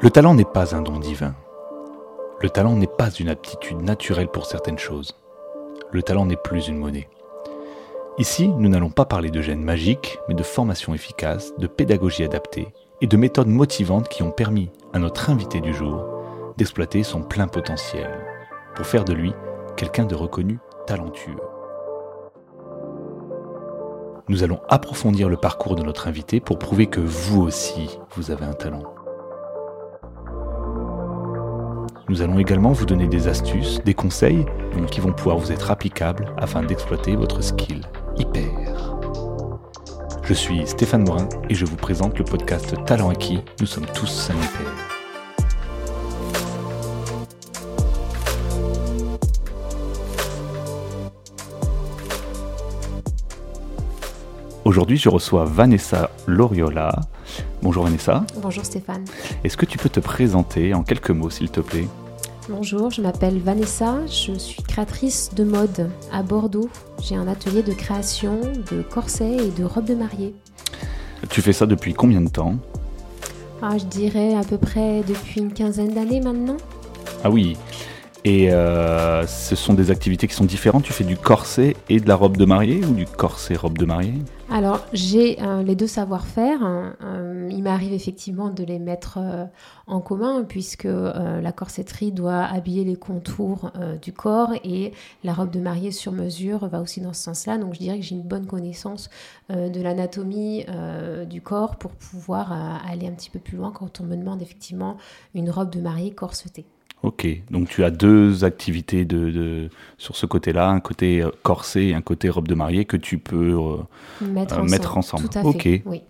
Le talent n'est pas un don divin. Le talent n'est pas une aptitude naturelle pour certaines choses. Le talent n'est plus une monnaie. Ici, nous n'allons pas parler de gènes magiques, mais de formation efficace, de pédagogie adaptée et de méthodes motivantes qui ont permis à notre invité du jour d'exploiter son plein potentiel pour faire de lui quelqu'un de reconnu talentueux. Nous allons approfondir le parcours de notre invité pour prouver que vous aussi, vous avez un talent. Nous allons également vous donner des astuces, des conseils qui vont pouvoir vous être applicables afin d'exploiter votre skill hyper. Je suis Stéphane Morin et je vous présente le podcast Talent acquis. Nous sommes tous un hyper. Aujourd'hui, je reçois Vanessa Loriola. Bonjour Vanessa. Bonjour Stéphane. Est-ce que tu peux te présenter en quelques mots, s'il te plaît? Bonjour, je m'appelle Vanessa, je suis créatrice de mode à Bordeaux. J'ai un atelier de création de corsets et de robes de mariée. Tu fais ça depuis combien de temps? Ah, Je dirais à peu près depuis une quinzaine d'années maintenant. Ah oui, et euh, ce sont des activités qui sont différentes? Tu fais du corset et de la robe de mariée ou du corset robe de mariée? Alors j'ai euh, les deux savoir-faire. Hein. Euh, il m'arrive effectivement de les mettre en commun puisque la corsetterie doit habiller les contours du corps et la robe de mariée sur mesure va aussi dans ce sens-là. Donc je dirais que j'ai une bonne connaissance de l'anatomie du corps pour pouvoir aller un petit peu plus loin quand on me demande effectivement une robe de mariée corsetée. Ok, donc tu as deux activités de, sur ce côté-là, un côté euh, corset et un côté robe de mariée que tu peux euh, mettre, euh, ensemble. Tout à ok. Oui.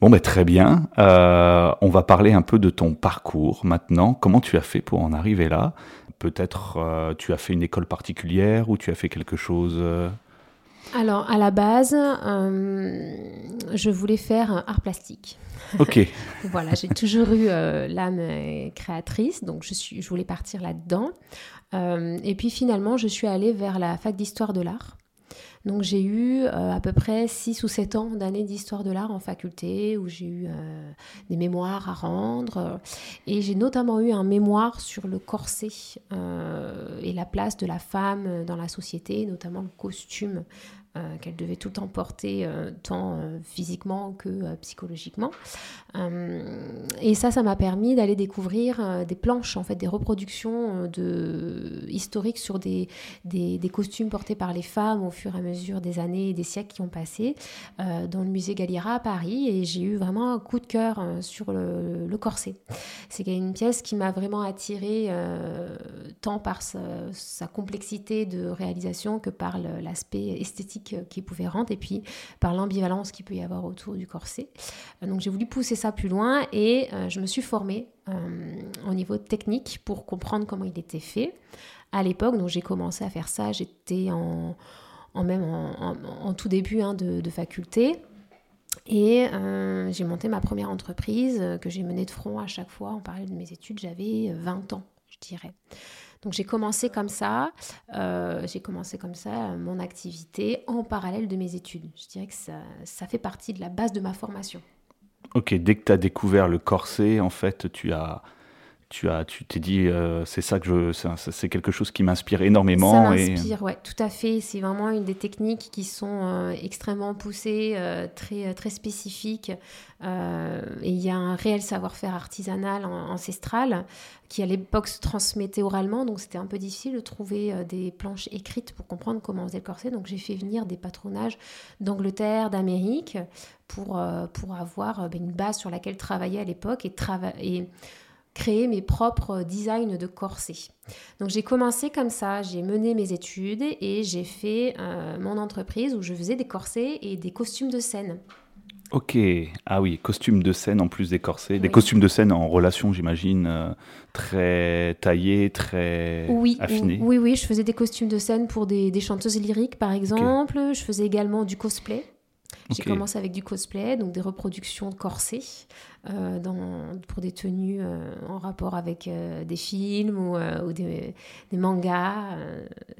Bon, ben, très bien. on va parler un peu de ton parcours maintenant. Comment tu as fait pour en arriver là? Peut-être tu as fait une école particulière ou tu as fait quelque chose alors, à la base, je voulais faire un art plastique. Ok. voilà, j'ai toujours eu euh, l'âme euh, créatrice, donc je, suis, je voulais partir là-dedans. Euh, et puis finalement, je suis allée vers la fac d'histoire de l'art. Donc j'ai eu à peu près 6 ou 7 ans d'années d'histoire de l'art en faculté où j'ai eu des mémoires à rendre. Et j'ai notamment eu un mémoire sur le corset et la place de la femme dans la société, notamment le costume euh, qu'elle devait tout le temps porter, euh, tant euh, physiquement que psychologiquement. et ça, ça m'a permis d'aller découvrir des planches, en fait, des reproductions historiques sur des, costumes portés par les femmes au fur et à mesure des années et des siècles qui ont passé dans le musée Galliera à Paris. Et j'ai eu vraiment un coup de cœur sur le, corset. C'est une pièce qui m'a vraiment attirée tant par sa, complexité de réalisation que par l'aspect esthétique qui pouvait rendre et puis par l'ambivalence qu'il peut y avoir autour du corset. Euh, donc j'ai voulu pousser ça plus loin et euh, je me suis formée euh, au niveau technique pour comprendre comment il était fait. À l'époque, donc j'ai commencé à faire ça, j'étais en, même en, tout début hein, de, faculté. Et j'ai monté ma première entreprise que j'ai menée de front à chaque fois en parallèle de mes études. J'avais 20 ans, je dirais. Donc j'ai commencé comme ça, euh, j'ai commencé comme ça euh, mon activité en parallèle de mes études. Je dirais que ça, ça fait partie de la base de ma formation. Ok, dès que tu as découvert le corset, en fait, tu as tu as, tu t'es dit, euh, c'est ça que je, c'est quelque chose qui m'inspire énormément. Ça m'inspire, et... ouais, tout à fait. C'est vraiment une des techniques qui sont euh, extrêmement poussées, euh, très, très spécifiques. et il y a un réel savoir-faire artisanal, ancestral, qui à l'époque se transmettait oralement. Donc c'était un peu difficile de trouver des planches écrites pour comprendre comment on faisait le corset. Donc j'ai fait venir des patronages d'Angleterre, d'Amérique, pour, pour avoir ben, une base sur laquelle travailler à l'époque et travailler créer mes propres designs de corsets. Donc j'ai commencé comme ça, j'ai mené mes études et j'ai fait euh, mon entreprise où je faisais des corsets et des costumes de scène. Ok, ah oui, costumes de scène en plus des corsets, des costumes de scène en relation, j'imagine, euh, très taillés, très oui, affinés. Oui, oui, je faisais des costumes de scène pour des, chanteuses lyriques, par exemple. Je faisais également du cosplay. J'ai commencé avec du cosplay, donc des reproductions de corsets euh, dans, pour des tenues euh, en rapport avec euh, des films ou, des, des, mangas.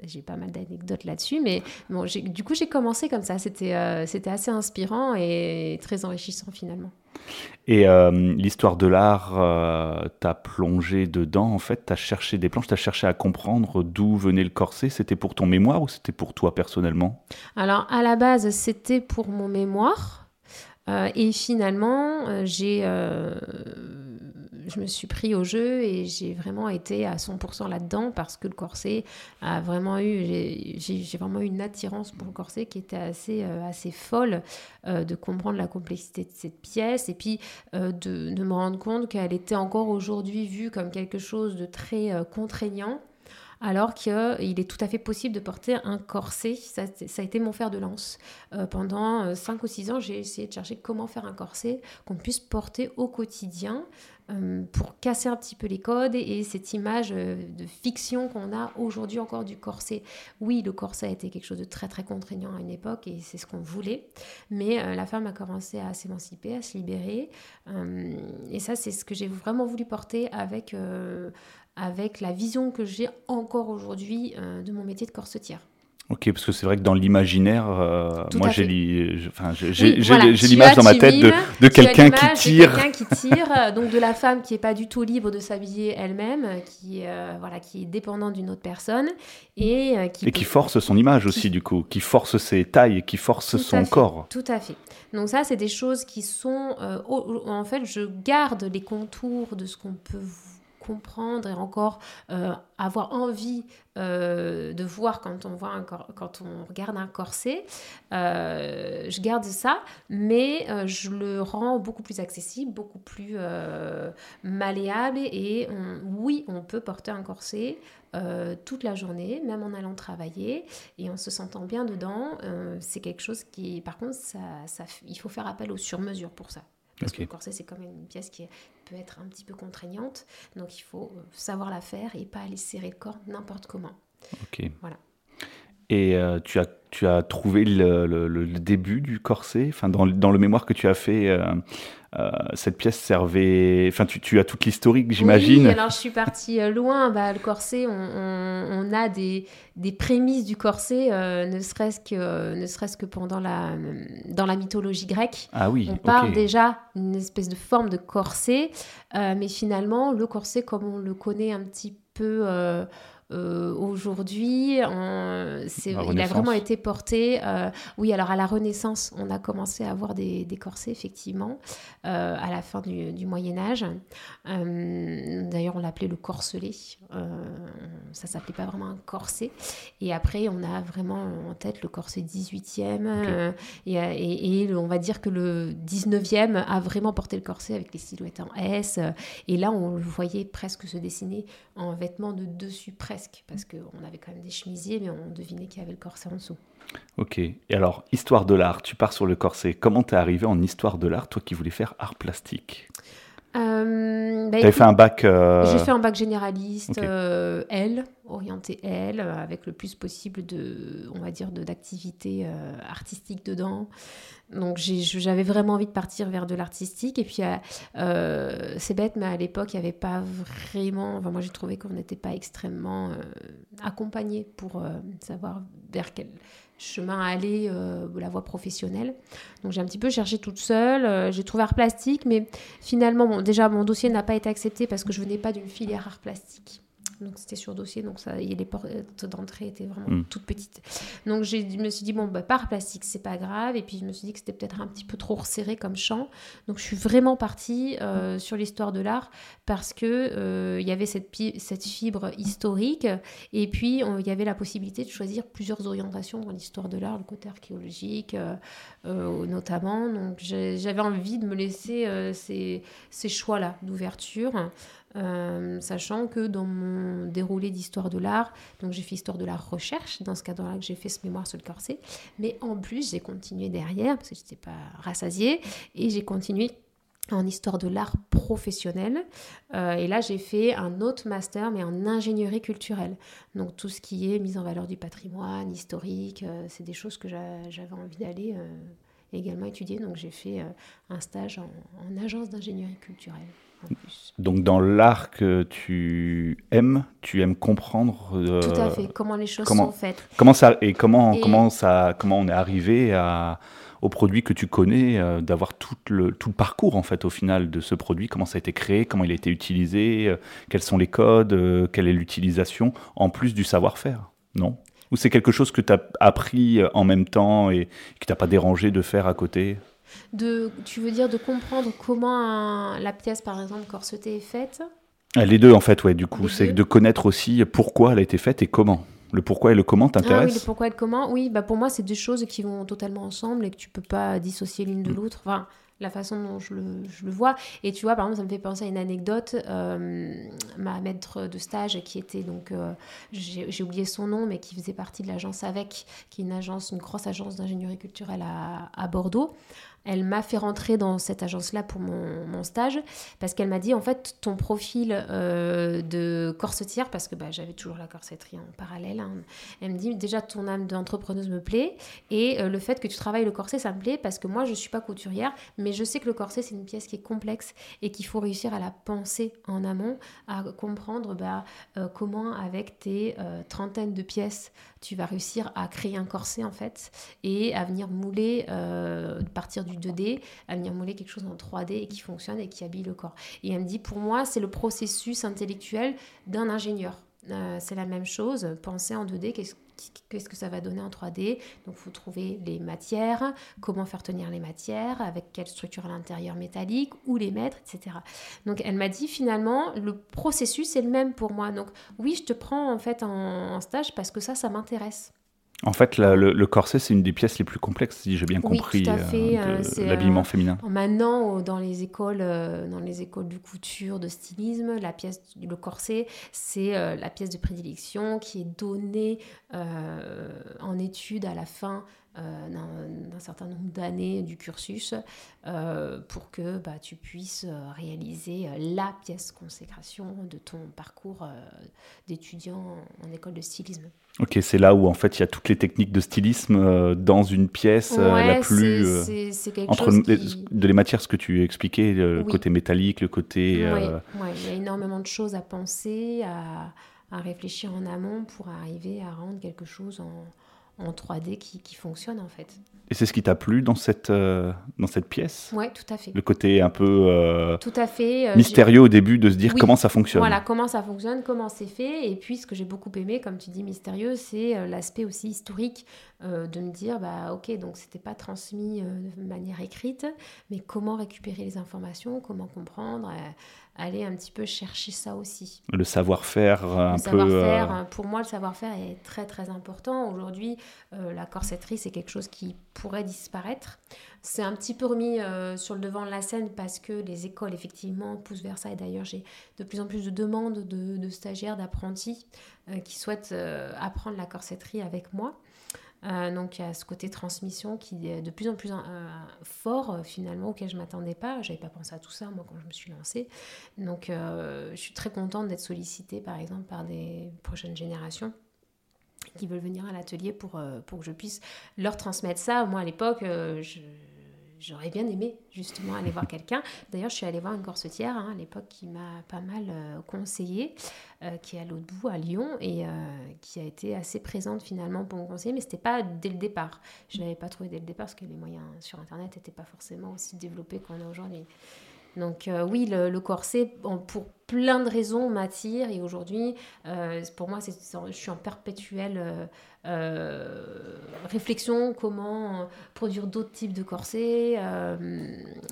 j'ai pas mal d'anecdotes là-dessus, mais bon, du coup j'ai commencé comme ça. C'était assez inspirant et très enrichissant finalement. Et euh, l'histoire de l'art euh, t'a plongé dedans, en fait, t'as cherché des planches, t'as cherché à comprendre d'où venait le corset. C'était pour ton mémoire ou c'était pour toi personnellement? Alors, à la base, c'était pour mon mémoire. Euh, et finalement, j'ai je me suis pris au jeu et j'ai vraiment été à 100% là-dedans parce que le corset a vraiment eu, j'ai vraiment eu une attirance pour le corset qui était assez, euh, assez folle euh, de comprendre la complexité de cette pièce et puis euh, de, de, me rendre compte qu'elle était encore aujourd'hui vue comme quelque chose de très contraignant alors qu'il est tout à fait possible de porter un corset. Ça, a été mon fer de lance. pendant 5 ou 6 ans, j'ai essayé de chercher comment faire un corset qu'on puisse porter au quotidien euh, pour casser un petit peu les codes et, cette image euh, de fiction qu'on a aujourd'hui encore du corset. Oui, le corset a été quelque chose de très très contraignant à une époque et c'est ce qu'on voulait, mais euh, la femme a commencé à s'émanciper, à se libérer et ça c'est ce que j'ai vraiment voulu porter avec, avec la vision que j'ai encore aujourd'hui de mon métier de corsetière. Ok, parce que c'est vrai que dans l'imaginaire, euh, moi j'ai l'image dans ma tête de, de quelqu'un qui tire. Quelqu'un qui tire, donc de la femme qui n'est pas du tout libre de s'habiller elle-même, qui, euh, voilà, qui est dépendante d'une autre personne. Et, euh, qui, et qui force son image aussi, du coup, qui force ses tailles, qui force son corps. Tout à fait. Donc ça, c'est des choses qui sont... en fait, je garde les contours de ce qu'on peut comprendre et encore euh, avoir envie euh, de voir quand on, voit quand on regarde un corset. Euh, je garde ça, mais je le rends beaucoup plus accessible, beaucoup plus malléable. Et oui, on peut porter un corset toute la journée, même en allant travailler et en se sentant bien dedans. c'est quelque chose qui, par contre, il faut faire appel aux sur-mesures pour ça. Parce que le corset, c'est quand même une pièce qui peut être un petit peu contraignante. Donc il faut euh, savoir la faire et pas aller serrer le corps n'importe comment. Ok. Voilà. Et euh, tu, as, tu as trouvé le, le, début du corset enfin, dans, dans, le mémoire que tu as fait, euh, euh, cette pièce servait. Enfin, tu, tu as toute l'historique, j'imagine. Oui, alors je suis partie loin. Bah, le corset, on, on, a des, des, prémices du corset, ne serait-ce que, ne serait que pendant la, dans la mythologie grecque. Ah oui. On parle déjà d'une espèce de forme de corset, mais finalement, le corset, comme on le connaît un petit peu euh, aujourd'hui, il a vraiment été porté. Euh, oui, alors à la Renaissance, on a commencé à avoir des, des corsets, effectivement, euh, à la fin du, du Moyen Âge. D'ailleurs, on l'appelait le corselet. ça s'appelait pas vraiment un corset. Et après, on a vraiment en tête le corset 18e. Et, et, on va dire que le 19e a vraiment porté le corset avec les silhouettes en S. Et là, on le voyait presque se dessiner en vêtements de dessus presque, parce qu'on avait quand même des chemisiers, mais on devinait qu'il y avait le corset en dessous. Ok. Et alors, histoire de l'art, tu pars sur le corset. Comment t'es arrivé en histoire de l'art, toi qui voulais faire art plastique? Euh, bah, fait un bac. Euh, j'ai fait un bac généraliste euh, L, orienté L, avec le plus possible de, on va dire, d'activités artistiques dedans. Donc j'avais vraiment envie de partir vers de l'artistique. Et puis c'est bête, mais à l'époque, il n'y avait pas vraiment. Enfin, moi, j'ai trouvé qu'on n'était pas extrêmement accompagné pour savoir vers quel chemin à aller, euh, la voie professionnelle. Donc j'ai un petit peu cherché toute seule, euh, j'ai trouvé art plastique, mais finalement, bon, déjà mon dossier n'a pas été accepté parce que je venais pas d'une filière art plastique donc c'était sur dossier, donc ça, les portes d'entrée étaient vraiment hmm. toutes petites. Donc je me suis dit, bon, bah, par plastique, c'est pas grave. Et puis je me suis dit que c'était peut-être un petit peu trop resserré comme champ. Donc je suis vraiment partie euh, sur l'histoire de l'art parce que euh, y avait cette, cette fibre historique. Et puis il y avait la possibilité de choisir plusieurs orientations dans l'histoire de l'art, le côté archéologique euh, notamment. Donc j'avais envie de me laisser ces, ces choix-là d'ouverture. Euh, sachant que dans mon déroulé d'histoire de l'art, donc j'ai fait histoire de l'art recherche, dans ce cadre-là que j'ai fait ce mémoire sur le corset, mais en plus j'ai continué derrière, parce que je n'étais pas rassasiée, et j'ai continué en histoire de l'art professionnel. Euh, et là, j'ai fait un autre master, mais en ingénierie culturelle. Donc tout ce qui est mise en valeur du patrimoine, historique, euh, c'est des choses que j'avais envie d'aller également étudier. Donc j'ai fait un stage en agence d'ingénierie culturelle. Donc dans l'art que tu aimes, tu aimes comprendre. Euh, Tout à fait. Comment les choses sont faites. Comment ça et comment comment ça comment on est arrivé à au produit que tu connais, euh, d'avoir tout le, tout le parcours en fait au final de ce produit, comment ça a été créé, comment il a été utilisé, euh, quels sont les codes, quelle est l'utilisation, en plus du savoir-faire, non? Ou c'est quelque chose que tu as appris en même temps et qui t'a pas dérangé de faire à côté? De, Tu veux dire de comprendre comment la pièce, par exemple, corsetée est faite? Les deux en fait, ouais, du coup, c'est de connaître aussi pourquoi elle a été faite et comment. Le pourquoi et le comment t'intéressent ah oui, le pourquoi et le comment, oui, bah pour moi, c'est deux choses qui vont totalement ensemble et que tu peux pas dissocier l'une de mm. l'autre. Enfin, la façon dont je le, je le, vois. Et tu vois, par exemple, ça me fait penser à une anecdote. Euh, ma maître de stage, qui était donc, euh, j'ai oublié son nom, mais qui faisait partie de l'agence AVEC, qui est une agence, une grosse agence d'ingénierie culturelle à, Bordeaux. Elle m'a fait rentrer dans cette agence-là pour mon, stage parce qu'elle m'a dit en fait ton profil euh, de corsetière, parce que bah, j'avais toujours la corsetterie en parallèle, hein. elle me dit déjà ton âme d'entrepreneuse me plaît et euh, le fait que tu travailles le corset ça me plaît parce que moi je suis pas couturière mais je sais que le corset c'est une pièce qui est complexe et qu'il faut réussir à la penser en amont, à comprendre bah, euh, comment avec tes trentaines de pièces tu vas réussir à créer un corset en fait et à venir mouler euh, partir du 2D, à venir mouler quelque chose en 3D et qui fonctionne et qui habille le corps. Et elle me dit pour moi c'est le processus intellectuel d'un ingénieur. Euh, c'est la même chose, penser en 2D, qu'est-ce qu'est-ce que ça va donner en 3D. Donc, il faut trouver les matières, comment faire tenir les matières, avec quelle structure à l'intérieur métallique, où les mettre, etc. Donc, elle m'a dit finalement, le processus est le même pour moi. Donc, oui, je te prends en fait en stage parce que ça, ça m'intéresse. En fait, le, corset, c'est une des pièces les plus complexes, si j'ai bien compris, euh, euh, de l'habillement euh, féminin. Maintenant, dans les écoles, dans les écoles de couture, de stylisme, la pièce, le corset, c'est la pièce de prédilection qui est donnée en étude à la fin d'un certain nombre d'années du cursus pour que bah, tu puisses réaliser la pièce consécration de ton parcours d'étudiant en école de stylisme. Ok, c'est là où en fait il y a toutes les techniques de stylisme euh, dans une pièce euh, la plus euh, entre de les matières, ce que tu expliquais, le côté métallique, le côté. Oui, il y a énormément de choses à penser, à, à, réfléchir en amont pour arriver à rendre quelque chose en, en 3D qui, qui, fonctionne en fait. Et c'est ce qui t'a plu dans cette, euh, dans cette pièce? Oui, tout à fait. Le côté un peu euh, tout à fait, euh, mystérieux au début de se dire comment ça fonctionne. Voilà, comment ça fonctionne, comment c'est fait. Et puis ce que j'ai beaucoup aimé, comme tu dis, mystérieux, c'est l'aspect aussi historique de me dire, bah ok, donc c'était pas transmis de manière écrite, mais comment récupérer les informations, comment comprendre aller un petit peu chercher ça aussi. Le savoir-faire un le savoir-faire, euh, pour moi, le savoir-faire est très très important. Aujourd'hui, euh, la corsetterie, c'est quelque chose qui pourrait disparaître. C'est un petit peu remis euh, sur le devant de la scène parce que les écoles, effectivement, poussent vers ça. Et d'ailleurs, j'ai de plus en plus de demandes de, de stagiaires, d'apprentis qui souhaitent apprendre la corsetterie avec moi. Euh, donc il y a ce côté transmission qui est de plus en plus euh, fort euh, finalement auquel je m'attendais pas. J'avais pas pensé à tout ça moi quand je me suis lancée. Donc je suis très contente d'être sollicitée par exemple par des prochaines générations qui veulent venir à l'atelier pour, pour que je puisse leur transmettre ça. Moi à l'époque je j'aurais bien aimé justement aller voir quelqu'un. D'ailleurs, je suis allée voir une corsetière hein, à l'époque qui m'a pas mal euh, conseillé, euh, qui est à l'autre bout, à Lyon, et euh, qui a été assez présente finalement pour me conseiller, mais c'était pas dès le départ. Je l'avais pas trouvé dès le départ parce que les moyens sur Internet n'étaient pas forcément aussi développés qu'on a aujourd'hui. Donc oui, le, corset, pour plein de raisons, m'attire et aujourd'hui, pour moi, je suis en perpétuelle euh, réflexion, comment produire d'autres types de corsets. Euh,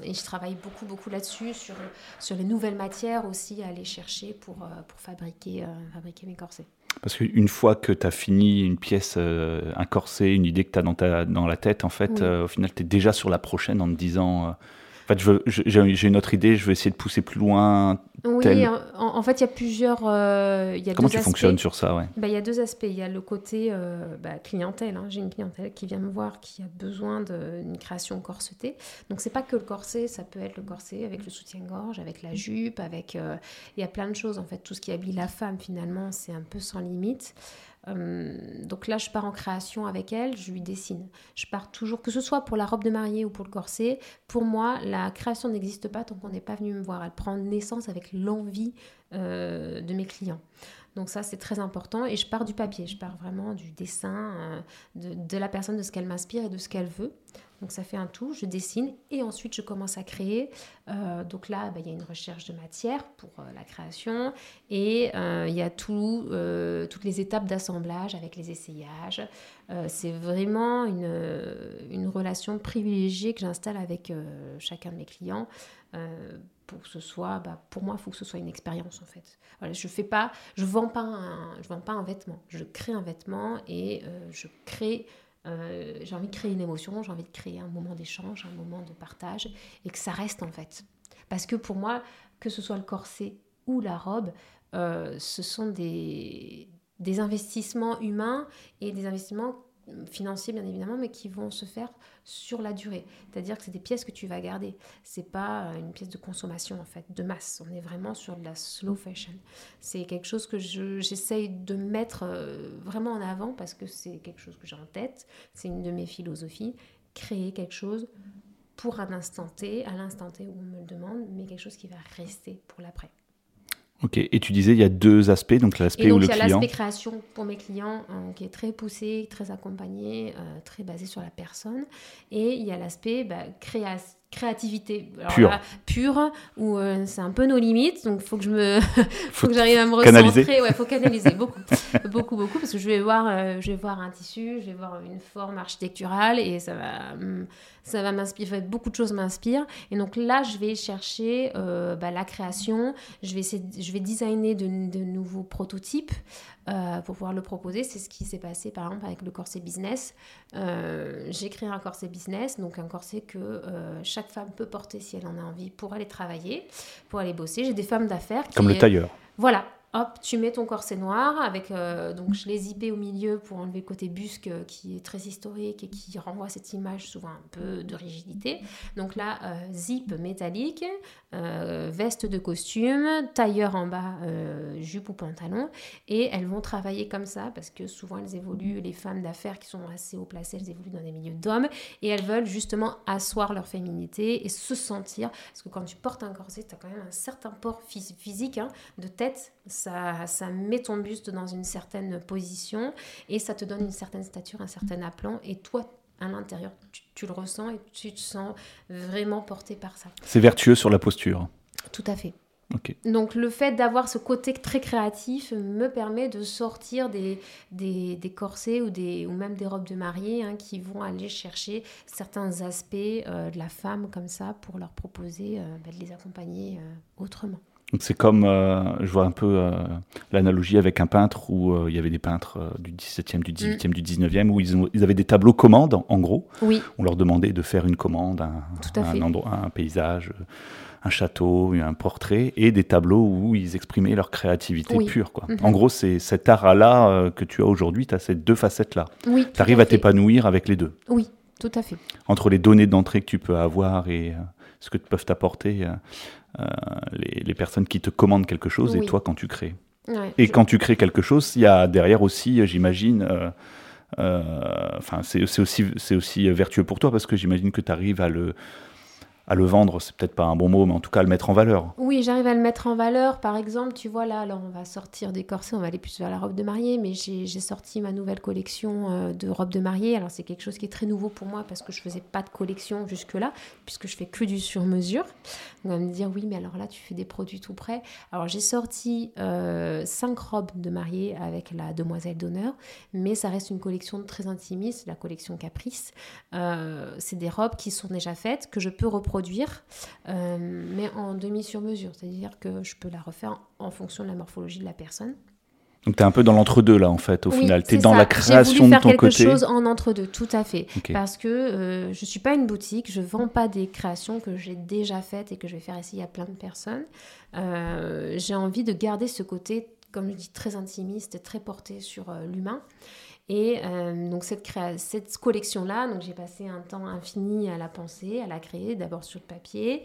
et je travaille beaucoup, beaucoup là-dessus, sur, sur les nouvelles matières aussi à aller chercher pour, euh, pour fabriquer, fabriquer mes corsets. Parce qu'une fois que tu as fini une pièce, un corset, une idée que tu as dans, ta, dans la tête, en fait, au final, tu es déjà sur la prochaine en te disant en fait, j'ai une autre idée, je vais essayer de pousser plus loin. Oui, en, fait, il y a plusieurs. Euh, y a Comment tu fonctionnes sur ça ouais? bah, Il y a deux aspects. Il y a le côté euh, bah, clientèle. Hein. J'ai une clientèle qui vient me voir, qui a besoin d'une création corsetée. Donc, c'est pas que le corset, ça peut être le corset avec le soutien-gorge, avec la jupe, avec. Euh, il y a plein de choses. En fait, tout ce qui habille la femme, finalement, c'est un peu sans limite. Euh, donc là, je pars en création avec elle, je lui dessine. Je pars toujours, que ce soit pour la robe de mariée ou pour le corset, pour moi, la création n'existe pas tant qu'on n'est pas venu me voir. Elle prend naissance avec l'envie euh, de mes clients. Donc ça, c'est très important. Et je pars du papier, je pars vraiment du dessin, euh, de, de, la personne, de ce qu'elle m'inspire et de ce qu'elle veut. Donc ça fait un tout, je dessine et ensuite je commence à créer. Euh, donc là, bah, il y a une recherche de matière pour euh, la création et il y a tout, toutes les étapes d'assemblage avec les essayages. c'est vraiment une, relation privilégiée que j'installe avec chacun de mes clients pour que ce soit, bah, pour moi, il faut que ce soit une expérience en fait. Voilà, je fais pas, je vends pas un, je vends pas un vêtement, je crée un vêtement et euh, je crée, euh, j'ai envie de créer une émotion, j'ai envie de créer un moment d'échange, un moment de partage et que ça reste en fait. Parce que pour moi, que ce soit le corset ou la robe, euh, ce sont des, des investissements humains et des investissements financiers bien évidemment, mais qui vont se faire sur la durée. C'est-à-dire que c'est des pièces que tu vas garder. C'est pas euh, une pièce de consommation en fait, de masse. On est vraiment sur de la slow fashion. C'est quelque chose que j'essaye de mettre euh, vraiment en avant parce que c'est quelque chose que j'ai en tête. C'est une de mes philosophies. Créer quelque chose pour un instant T, à l'instant T où on me le demande, mais quelque chose qui va rester pour l'après. Ok, et tu disais il y a deux aspects, donc l'aspect où le client. Il y a l'aspect création pour mes clients hein, qui est très poussé, très accompagné, euh, très basé sur la personne, et il y a l'aspect bah, création créativité. Pure, pure où euh, c'est un peu nos limites donc faut que je me faut, que j'arrive à me recentrer. Ouais faut canaliser beaucoup beaucoup beaucoup parce que je vais voir euh, je vais voir un tissu je vais voir une forme architecturale et ça va hum, ça va m'inspirer beaucoup de choses m'inspirent. Et donc là je vais chercher euh, bah, la création. Je vais essayer, je vais designer de, de nouveaux prototypes pour pouvoir le proposer. C'est ce qui s'est passé par exemple avec le corset business. J'ai créé un corset business, donc un corset que euh, chaque femme peut porter si elle en a envie pour aller travailler, pour aller bosser. J'ai des femmes d'affaires Comme le tailleur. Voilà, hop, tu mets ton corset noir avec euh, donc je l'ai zippé au milieu pour enlever le côté busque euh, qui est très historique et qui renvoie cette image souvent un peu de rigidité. Donc là, euh, zip métallique, veste de costume, tailleur en bas, jupe ou pantalon, et elles vont travailler comme ça parce que souvent elles évoluent, les femmes d'affaires qui sont assez haut placées, elles évoluent dans des milieux d'hommes et elles veulent justement asseoir leur féminité et se sentir parce que quand tu portes un corset, tu as quand même un certain port physique hein, de tête ça, met ton buste dans une certaine position et ça te donne une certaine stature, un certain aplomb. Et toi, à l'intérieur, tu, le ressens et tu te sens vraiment porté par ça. C'est vertueux sur la posture. Tout à fait. Donc le fait d'avoir ce côté très créatif me permet de sortir des, des, corsets ou, des, ou même des robes de mariée hein, qui vont aller chercher certains aspects euh, de la femme comme ça pour leur proposer euh, bah, de les accompagner euh, autrement. C'est comme, euh, je vois un peu euh, l'analogie avec un peintre où euh, il y avait des peintres du 17e, du 18e, mm. du 19e, où ils, ils, avaient des tableaux commandes, en gros. Oui. On leur demandait de faire une commande, un, un, endroit, un paysage, un château, un portrait, et des tableaux où ils exprimaient leur créativité pure. Quoi. Mm-hmm. En gros, c'est cet art-là que tu as aujourd'hui, tu as ces deux facettes-là. Oui, tu arrives à t'épanouir avec les deux. Oui, tout à fait. Entre les données d'entrée que tu peux avoir et ce que peuvent t'apporter euh, les, personnes qui te commandent quelque chose et toi quand tu crées. et quand tu crées quelque chose, il y a derrière aussi, j'imagine, euh, euh, enfin c'est aussi, aussi vertueux pour toi parce que j'imagine que tu arrives à le à le vendre, c'est peut-être pas un bon mot, mais en tout cas à le mettre en valeur. Oui, j'arrive à le mettre en valeur. Par exemple, tu vois là, alors on va sortir des corsets, on va aller plus vers la robe de mariée, mais j'ai sorti ma nouvelle collection euh, de robes de mariée. Alors c'est quelque chose qui est très nouveau pour moi parce que je faisais pas de collection jusque-là, puisque je fais que du sur-mesure. On va me dire oui, mais alors là tu fais des produits tout prêts. Alors j'ai sorti euh, cinq robes de mariée avec la demoiselle d'honneur, mais ça reste une collection très intimiste, la collection Caprice. Euh, c'est des robes qui sont déjà faites que je peux reprendre produire, euh, mais en demi-sur-mesure. C'est-à-dire que je peux la refaire en fonction de la morphologie de la personne. Donc tu es un peu dans l'entre-deux là en fait au final. Tu es dans la création de ton quelque côté. chose en entre-deux, tout à fait. Parce que euh, je ne suis pas une boutique, je ne vends pas des créations que j'ai déjà faites et que je vais faire essayer à plein de personnes. Euh, j'ai envie de garder ce côté, comme je dis, très intimiste, très porté sur l'humain. Et euh, donc cette, cette collection-là, donc j'ai passé un temps infini à la penser, à la créer, d'abord sur le papier.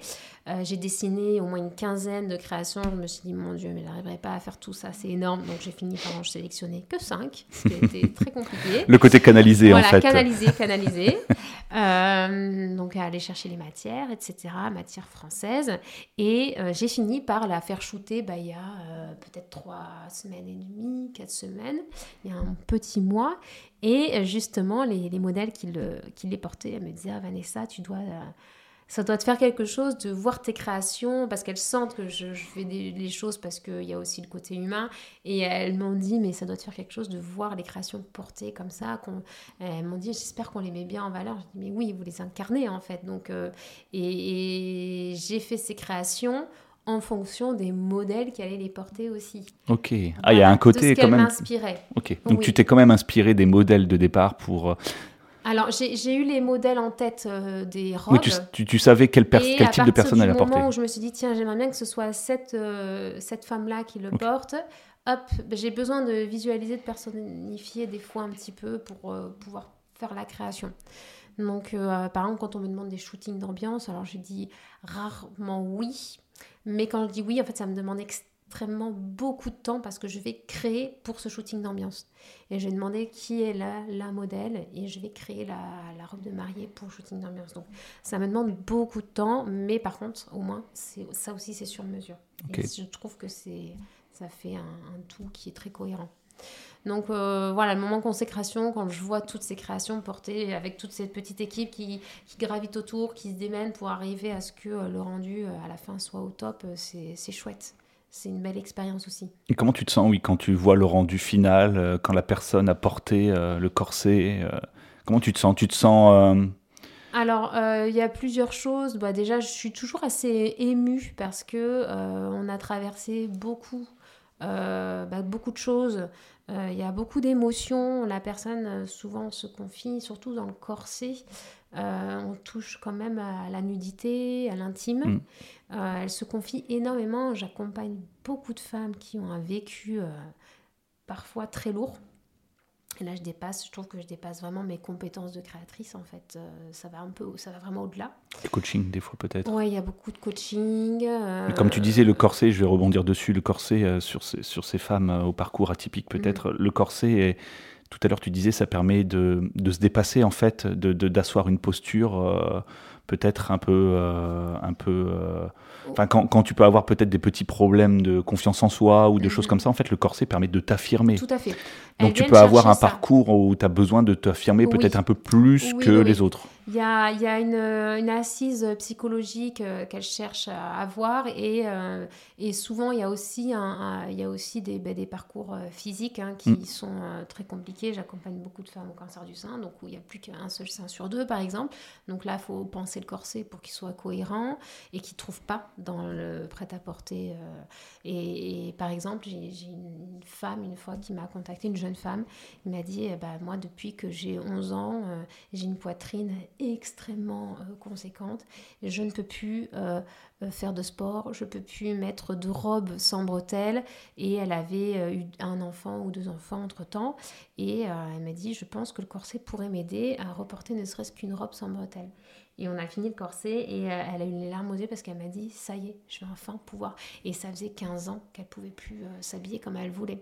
Euh, j'ai dessiné au moins une quinzaine de créations. Je me suis dit, mon Dieu, mais je n'arriverai pas à faire tout ça, c'est énorme. Donc j'ai fini par en sélectionner que cinq, ce qui a été très compliqué. Le côté canalisé, en fait. Voilà, canalisé, canalisé. Euh, donc aller chercher les matières, etc., matières françaises. Et euh, j'ai fini par la faire shooter bah, il y a euh, peut-être trois semaines et demie, quatre semaines, il y a un petit mois. Et justement, les, les modèles qui, le, qui les portaient, elles me disaient ah, Vanessa, tu dois ça doit te faire quelque chose de voir tes créations parce qu'elles sentent que je, fais des, choses parce qu'il y a aussi le côté humain et elles m'ont dit mais ça doit te faire quelque chose de voir les créations portées comme ça elles m'ont dit j'espère qu'on les met bien en valeur je dis mais oui vous les incarnez en fait donc euh, et, j'ai fait ces créations en fonction des modèles qui allaient les porter aussi. Ok. Ah, il y a un côté quand même. m'inspirait. Ok. Donc tu t'es quand même inspiré des modèles de départ pour. Alors, j'ai eu les modèles en tête euh, des robes. Oui, tu, tu, savais quel, quel type de personne elle apportait. moment où je me suis dit, tiens, j'aimerais bien que ce soit cette, euh, cette femme-là qui le porte, hop, ben, j'ai besoin de visualiser, de personnifier des fois un petit peu pour euh, pouvoir faire la création. Donc, par exemple, quand on me demande des shootings d'ambiance, alors je dis rarement oui. Mais quand je dis oui, en fait, ça me demande extrêmement beaucoup de temps parce que je vais créer pour ce shooting d'ambiance. Et j'ai demandé qui est la, la modèle et je vais créer la, la robe de mariée pour le shooting d'ambiance. Donc ça me demande beaucoup de temps, mais par contre, au moins, ça aussi c'est sur mesure. Et je trouve que c'est ça fait un, tout qui est très cohérent. Donc euh, voilà, le moment consécration, quand je vois toutes ces créations portées avec toute cette petite équipe qui, qui gravite autour, qui se démène pour arriver à ce que euh, le rendu euh, à la fin soit au top, c'est chouette c'est une belle expérience aussi. Et comment tu te sens, oui, quand tu vois le rendu final, euh, quand la personne a porté euh, le corset euh, Comment tu te sens? Tu te sens alors, il y a plusieurs choses. Bah, déjà, je suis toujours assez émue parce que on a traversé beaucoup, bah, beaucoup de choses. Il y a beaucoup d'émotions. La personne souvent se confie, surtout dans le corset. on touche quand même à la nudité, à l'intime. Mm. Euh, elle se confie énormément. J'accompagne beaucoup de femmes qui ont un vécu euh, parfois très lourd. Là, je dépasse, je trouve que je dépasse vraiment mes compétences de créatrice, en fait. Euh, ça va un peu, ça va vraiment au-delà. Le coaching, des fois, peut-être Oui, il y a beaucoup de coaching. comme tu disais, le corset, je vais rebondir dessus, le corset sur, ces, sur ces femmes au parcours atypique, peut-être. Mm. Le corset, est, tout à l'heure, tu disais, ça permet de, de se dépasser, en fait, de, d'asseoir une posture peut-être un peu, euh, un peu, euh, enfin quand, quand, tu peux avoir peut-être des petits problèmes de confiance en soi ou des mhm. choses comme ça, en fait, le corset permet de t'affirmer. Tout à fait. Donc tu peux avoir un parcours où tu as besoin de t'affirmer peut-être un peu plus que les autres. Il y a, y a une, une, assise psychologique euh, qu'elle cherche à avoir et, euh, et souvent il y a aussi, un, y a aussi des, ben, des parcours euh, physiques hein, qui mm. sont très compliqués. J'accompagne beaucoup de femmes au cancer du sein, donc où il n'y a plus qu'un seul sein sur deux par exemple. Donc là, il faut penser le corset pour qu'il soit cohérent et qu'il ne trouve pas dans le prêt-à-porter. Et, et, par exemple, j'ai une femme une fois qui m'a contacté, une jeune femme, il m'a dit, eh ben, moi depuis que j'ai 11 ans, j'ai une poitrine extrêmement euh, conséquente. Je ne peux plus euh, euh, faire de sport, je peux plus mettre de robe sans bretelles. Et elle avait eu un enfant ou deux enfants entre-temps. Et elle m'a dit, je pense que le corset pourrait m'aider à reporter ne serait-ce qu'une robe sans bretelles. Et on a fini le corset et euh, elle a eu les larmes aux yeux parce qu'elle m'a dit ça y est, je vais enfin pouvoir. Et ça faisait 15 ans qu'elle pouvait plus euh, s'habiller comme elle voulait.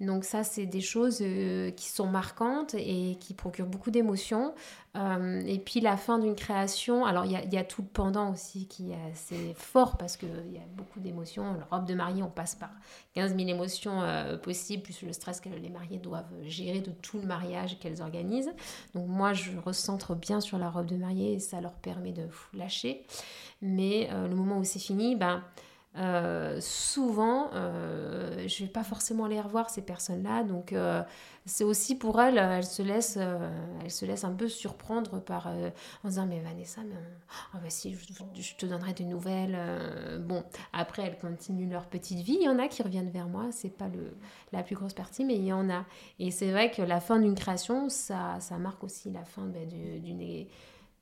Donc ça, c'est des choses euh, qui sont marquantes et qui procurent beaucoup d'émotions. et puis la fin d'une création, alors il y, y, a tout le pendant aussi qui est assez fort parce qu'il y a beaucoup d'émotions. La robe de mariée, on passe par 15 000 émotions possibles, plus le stress que les mariés doivent gérer de tout le mariage qu'elles organisent. Donc moi, je recentre bien sur la robe de mariée et ça leur permet de lâcher. Mais euh, le moment où c'est fini, ben, euh, souvent, euh, je vais pas forcément les revoir ces personnes-là, donc euh, c'est aussi pour elles, elles se laissent, elles se laissent un peu surprendre par en disant mais Vanessa, mais oh, bah, si je, te donnerai des nouvelles. bon, après elles continuent leur petite vie. Il y en a qui reviennent vers moi, c'est pas le la plus grosse partie, mais il y en a. Et c'est vrai que la fin d'une création, ça, ça marque aussi la fin ben, d'une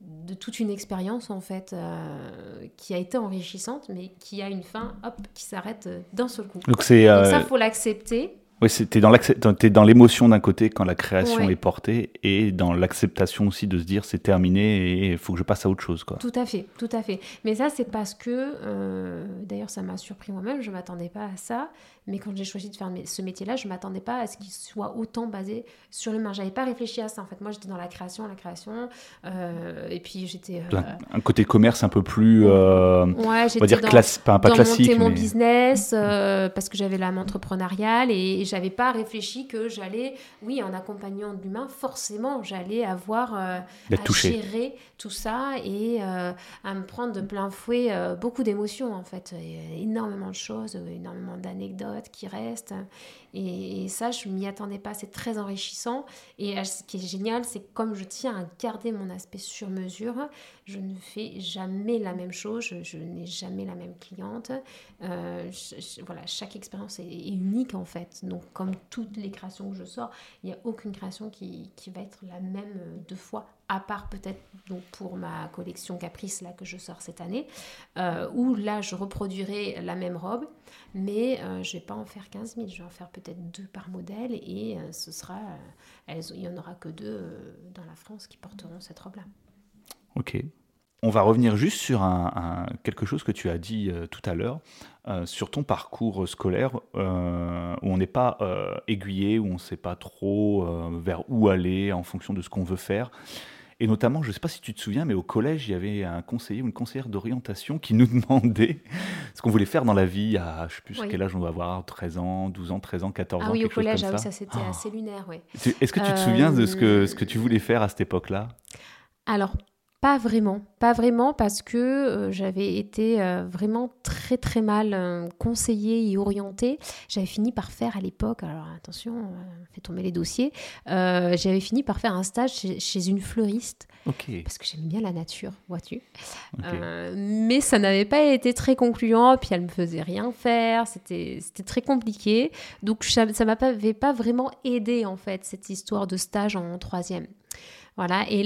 de toute une expérience en fait euh, qui a été enrichissante mais qui a une fin hop qui s'arrête euh, d'un seul coup. Donc c'est ça euh, faut l'accepter Oui, tu es dans l'émotion d'un côté quand la création est portée et dans l'acceptation aussi de se dire c'est terminé et il faut que je passe à autre chose. Quoi. Tout à fait, tout à fait. Mais ça, c'est parce que, euh, d'ailleurs, ça m'a surpris moi-même, je ne m'attendais pas à ça. Mais quand j'ai choisi de faire ce métier-là, je ne m'attendais pas à ce qu'il soit autant basé sur l'humain. Je n'avais pas réfléchi à ça. En fait, moi, j'étais dans la création, la création. Euh, et puis, j'étais. Euh, un côté commerce un peu plus. Euh, ouais, on va dire classique, pas, pas classique. mon business parce que j'avais l'âme entrepreneuriale et, je j'avais pas réfléchi que j'allais, oui, en accompagnant l'humain, forcément, j'allais avoir à gérer tout ça et à me prendre de plein fouet beaucoup d'émotions, en fait. énormément de choses, énormément d'anecdotes qui reste Et, ça, je m'y attendais pas. C'est très enrichissant. Et euh, ce qui est génial, c'est comme je tiens à garder mon aspect sur mesure, je ne fais jamais la même chose. Je, n'ai jamais la même cliente. Euh, voilà, chaque expérience est, unique en fait. Donc, comme toutes les créations que je sors, il n'y a aucune création qui, qui va être la même deux fois à part peut-être donc pour ma collection Caprice là que je sors cette année, euh, où là je reproduirai la même robe, mais euh, je vais pas en faire 15 000, je vais en faire peut-être deux par modèle et euh, ce sera, elles, il y en aura que deux dans la France qui porteront cette robe là. Ok. On va revenir juste sur quelque chose que tu as dit tout à l'heure, sur ton parcours scolaire, où on n'est pas aiguillé, où on ne sait pas trop vers où aller en fonction de ce qu'on veut faire. Et notamment, je ne sais pas si tu te souviens, mais au collège, il y avait un conseiller ou une conseillère d'orientation qui nous demandait ce qu'on voulait faire dans la vie à, je ne sais plus quel âge on doit avoir, 13 ans, 12 ans, 13 ans, 14 ah ans. oui, au collège, ah ça, ça c'était assez lunaire, oui. Est-ce que tu te souviens de ce que, ce que tu voulais faire à cette époque-là? Alors, pas vraiment, pas vraiment parce que euh, j'avais été euh, vraiment très très mal euh, conseillée et orientée. J'avais fini par faire à l'époque, alors attention, fait tomber les dossiers, j'avais fini par faire un stage chez, une fleuriste parce que j'aime bien la nature, vois-tu. mais ça n'avait pas été très concluant, puis elle me faisait rien faire, c'était très compliqué. Donc ça ne m'avait pas vraiment aidé en fait cette histoire de stage en troisième. Voilà, et,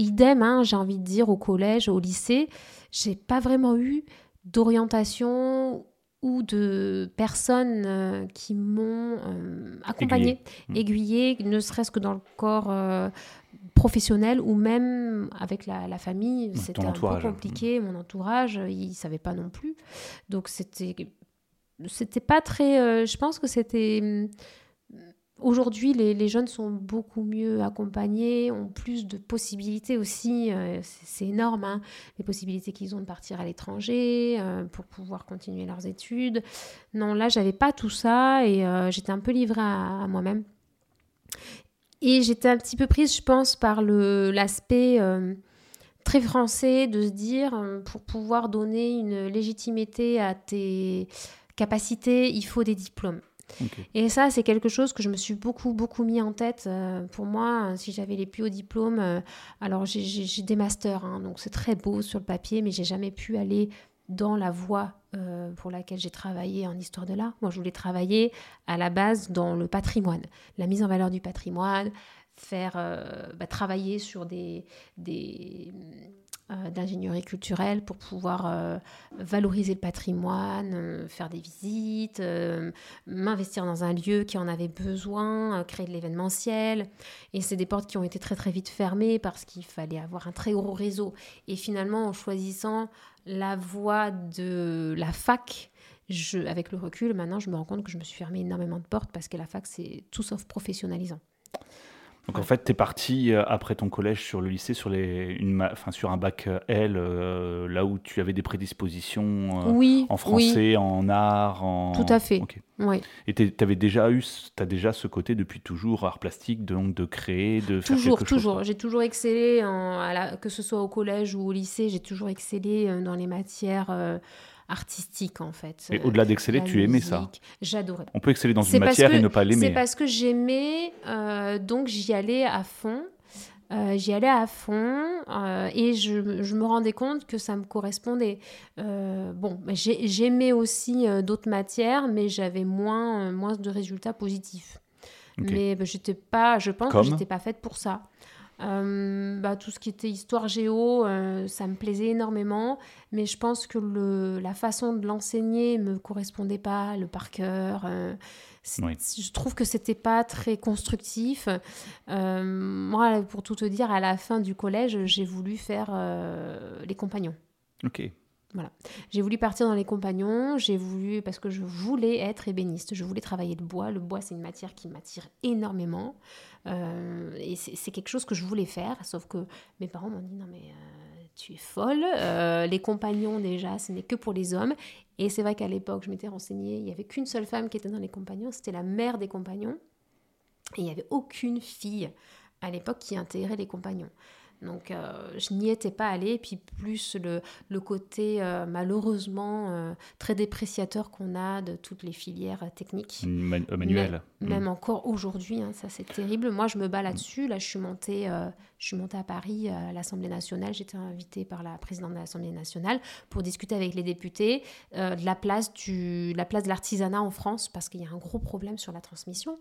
idem, hein, j'ai envie de dire, au collège, au lycée, j'ai pas vraiment eu d'orientation ou de personnes euh, qui m'ont euh, accompagnée, aiguillée, ne serait-ce que dans le corps euh, professionnel ou même avec la, famille. C'était un peu compliqué, mon entourage, il ne savait pas non plus. Donc c'était, c'était pas très... je pense que c'était Aujourd'hui, les, jeunes sont beaucoup mieux accompagnés, ont plus de possibilités aussi. Euh, c'est énorme, hein, les possibilités qu'ils ont de partir à l'étranger euh, pour pouvoir continuer leurs études. Non, là, j'avais pas tout ça et euh, j'étais un peu livrée à, moi-même. Et j'étais un petit peu prise, je pense, par l'aspect très français de se dire, pour pouvoir donner une légitimité à tes capacités, il faut des diplômes. Et ça, c'est quelque chose que je me suis beaucoup, beaucoup mis en tête. Euh, pour moi, si j'avais les plus hauts diplômes, euh, alors j'ai des masters, hein, donc c'est très beau sur le papier, mais j'ai jamais pu aller dans la voie euh, pour laquelle j'ai travaillé en histoire de l'art. Moi, je voulais travailler à la base dans le patrimoine, la mise en valeur du patrimoine, faire bah, travailler sur des, d'ingénierie culturelle pour pouvoir euh, valoriser le patrimoine, euh, faire des visites, m'investir dans un lieu qui en avait besoin, créer de l'événementiel. Et c'est des portes qui ont été très très vite fermées parce qu'il fallait avoir un très gros réseau. Et finalement, en choisissant la voie de la fac, avec le recul, maintenant, je me rends compte que je me suis fermé énormément de portes parce que la fac, c'est tout sauf professionnalisant. Donc en fait, tu es parti euh, après ton collège sur le lycée sur, les, une, enfin, sur un bac euh, L, euh, là où tu avais des prédispositions oui, en français, en art, en... Tout à fait, oui. Et tu avais déjà eu, as déjà ce côté depuis toujours, art plastique, donc de créer, de faire Toujours, quelque toujours. J'ai toujours excellé, en, à que ce soit au collège ou au lycée, j'ai toujours excellé dans les matières artistique en fait. Et au-delà d'exceller, tu aimais ça J'adorais. On peut exceller dans une matière et ne pas l'aimer. C'est parce que j'aimais, euh, donc j'y allais à fond. Euh, j'y allais à fond euh, et je, je, me rendais compte que ça me correspondait. bon, j'aimais aussi d'autres matières, mais j'avais moins, moins de résultats positifs. Mais bah, j'étais pas, je pense que j'étais pas faite pour ça. Euh, bah, tout ce qui était histoire géo, euh, ça me plaisait énormément, mais je pense que le, la façon de l'enseigner me correspondait pas, le par cœur. Euh, je trouve que c'était pas très constructif. moi, pour tout te dire, à la fin du collège, j'ai voulu faire les compagnons. Ok. Voilà. J'ai voulu partir dans les compagnons, j'ai voulu, parce que je voulais être ébéniste, je voulais travailler le bois. Le bois, c'est une matière qui m'attire énormément. Euh, et c'est quelque chose que je voulais faire, sauf que mes parents m'ont dit non, mais euh, tu es folle. Euh, les compagnons, déjà, ce n'est que pour les hommes. Et c'est vrai qu'à l'époque, je m'étais renseignée, il n'y avait qu'une seule femme qui était dans les compagnons, c'était la mère des compagnons. Et il n'y avait aucune fille à l'époque qui intégrait les compagnons. Donc euh, je n'y étais pas allée. Et puis plus le, le côté euh, malheureusement euh, très dépréciateur qu'on a de toutes les filières techniques. manuelles. Mm. Même, encore aujourd'hui, hein, ça c'est terrible. Moi je me bats là-dessus. Là je suis montée, je suis montée à Paris à l'Assemblée nationale. J'étais invitée par la présidente de l'Assemblée nationale pour discuter avec les députés de la place, du, la place de l'artisanat en France parce qu'il y a un gros problème sur la transmission.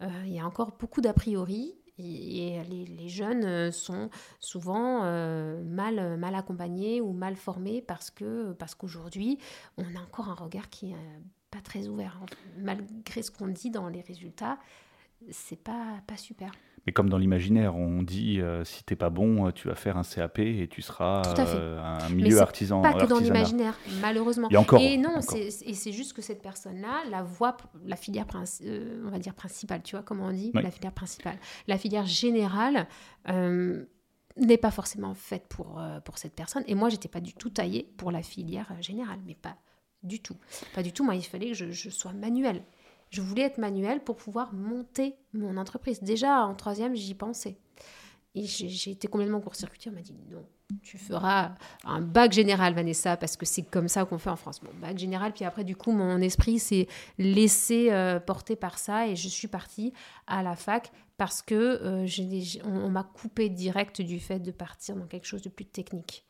il y a encore beaucoup d'a priori et, les, jeunes euh, sont souvent euh, mal, mal accompagnés ou mal formés parce que parce qu'aujourd'hui, on a encore un regard qui n'est pas très ouvert. Malgré ce qu'on dit dans les résultats, c'est pas, pas super. Mais comme dans l'imaginaire, on dit euh, si t'es pas bon, euh, tu vas faire un CAP et tu seras euh, un milieu artisan. Pas que dans l'imaginaire, malheureusement. Et encore. Et non, c'est juste que cette personne-là, la voie, la filière, on va dire principale, tu vois comment on dit, la filière principale, la filière générale n'est pas forcément faite pour pour cette personne. Et moi, j'étais pas du tout taillée pour la filière générale, mais pas du tout, pas du tout. Moi, il fallait que je, je sois manuelle. Je voulais être manuel pour pouvoir monter mon entreprise. Déjà en troisième, j'y pensais. Et j'ai été complètement court-circuitée. On m'a dit non, tu feras un bac général, Vanessa, parce que c'est comme ça qu'on fait en France. Bon, bac général, puis après, du coup, mon esprit s'est laissé euh, porter par ça et je suis partie à la fac parce que euh, on m'a coupé direct du fait de partir dans quelque chose de plus technique.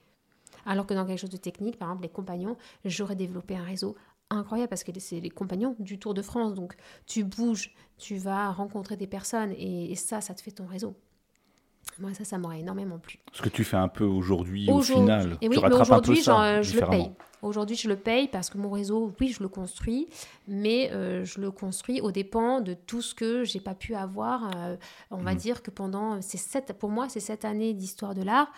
Alors que dans quelque chose de technique, par exemple, les compagnons, j'aurais développé un réseau incroyable parce que c'est les compagnons du Tour de France. Donc tu bouges, tu vas rencontrer des personnes et, ça, ça te fait ton réseau. Moi, ça, ça m'aurait énormément plu. Ce que tu fais un peu aujourd'hui, au final. Et oui, tu aujourd'hui, je le paye. Aujourd'hui, je le paye parce que mon réseau, oui, je le construis, mais euh, je le construis au dépens de tout ce que j'ai pas pu avoir. Euh, on va mmh. dire que pendant ces sept, pour moi, ces sept années d'histoire de l'art,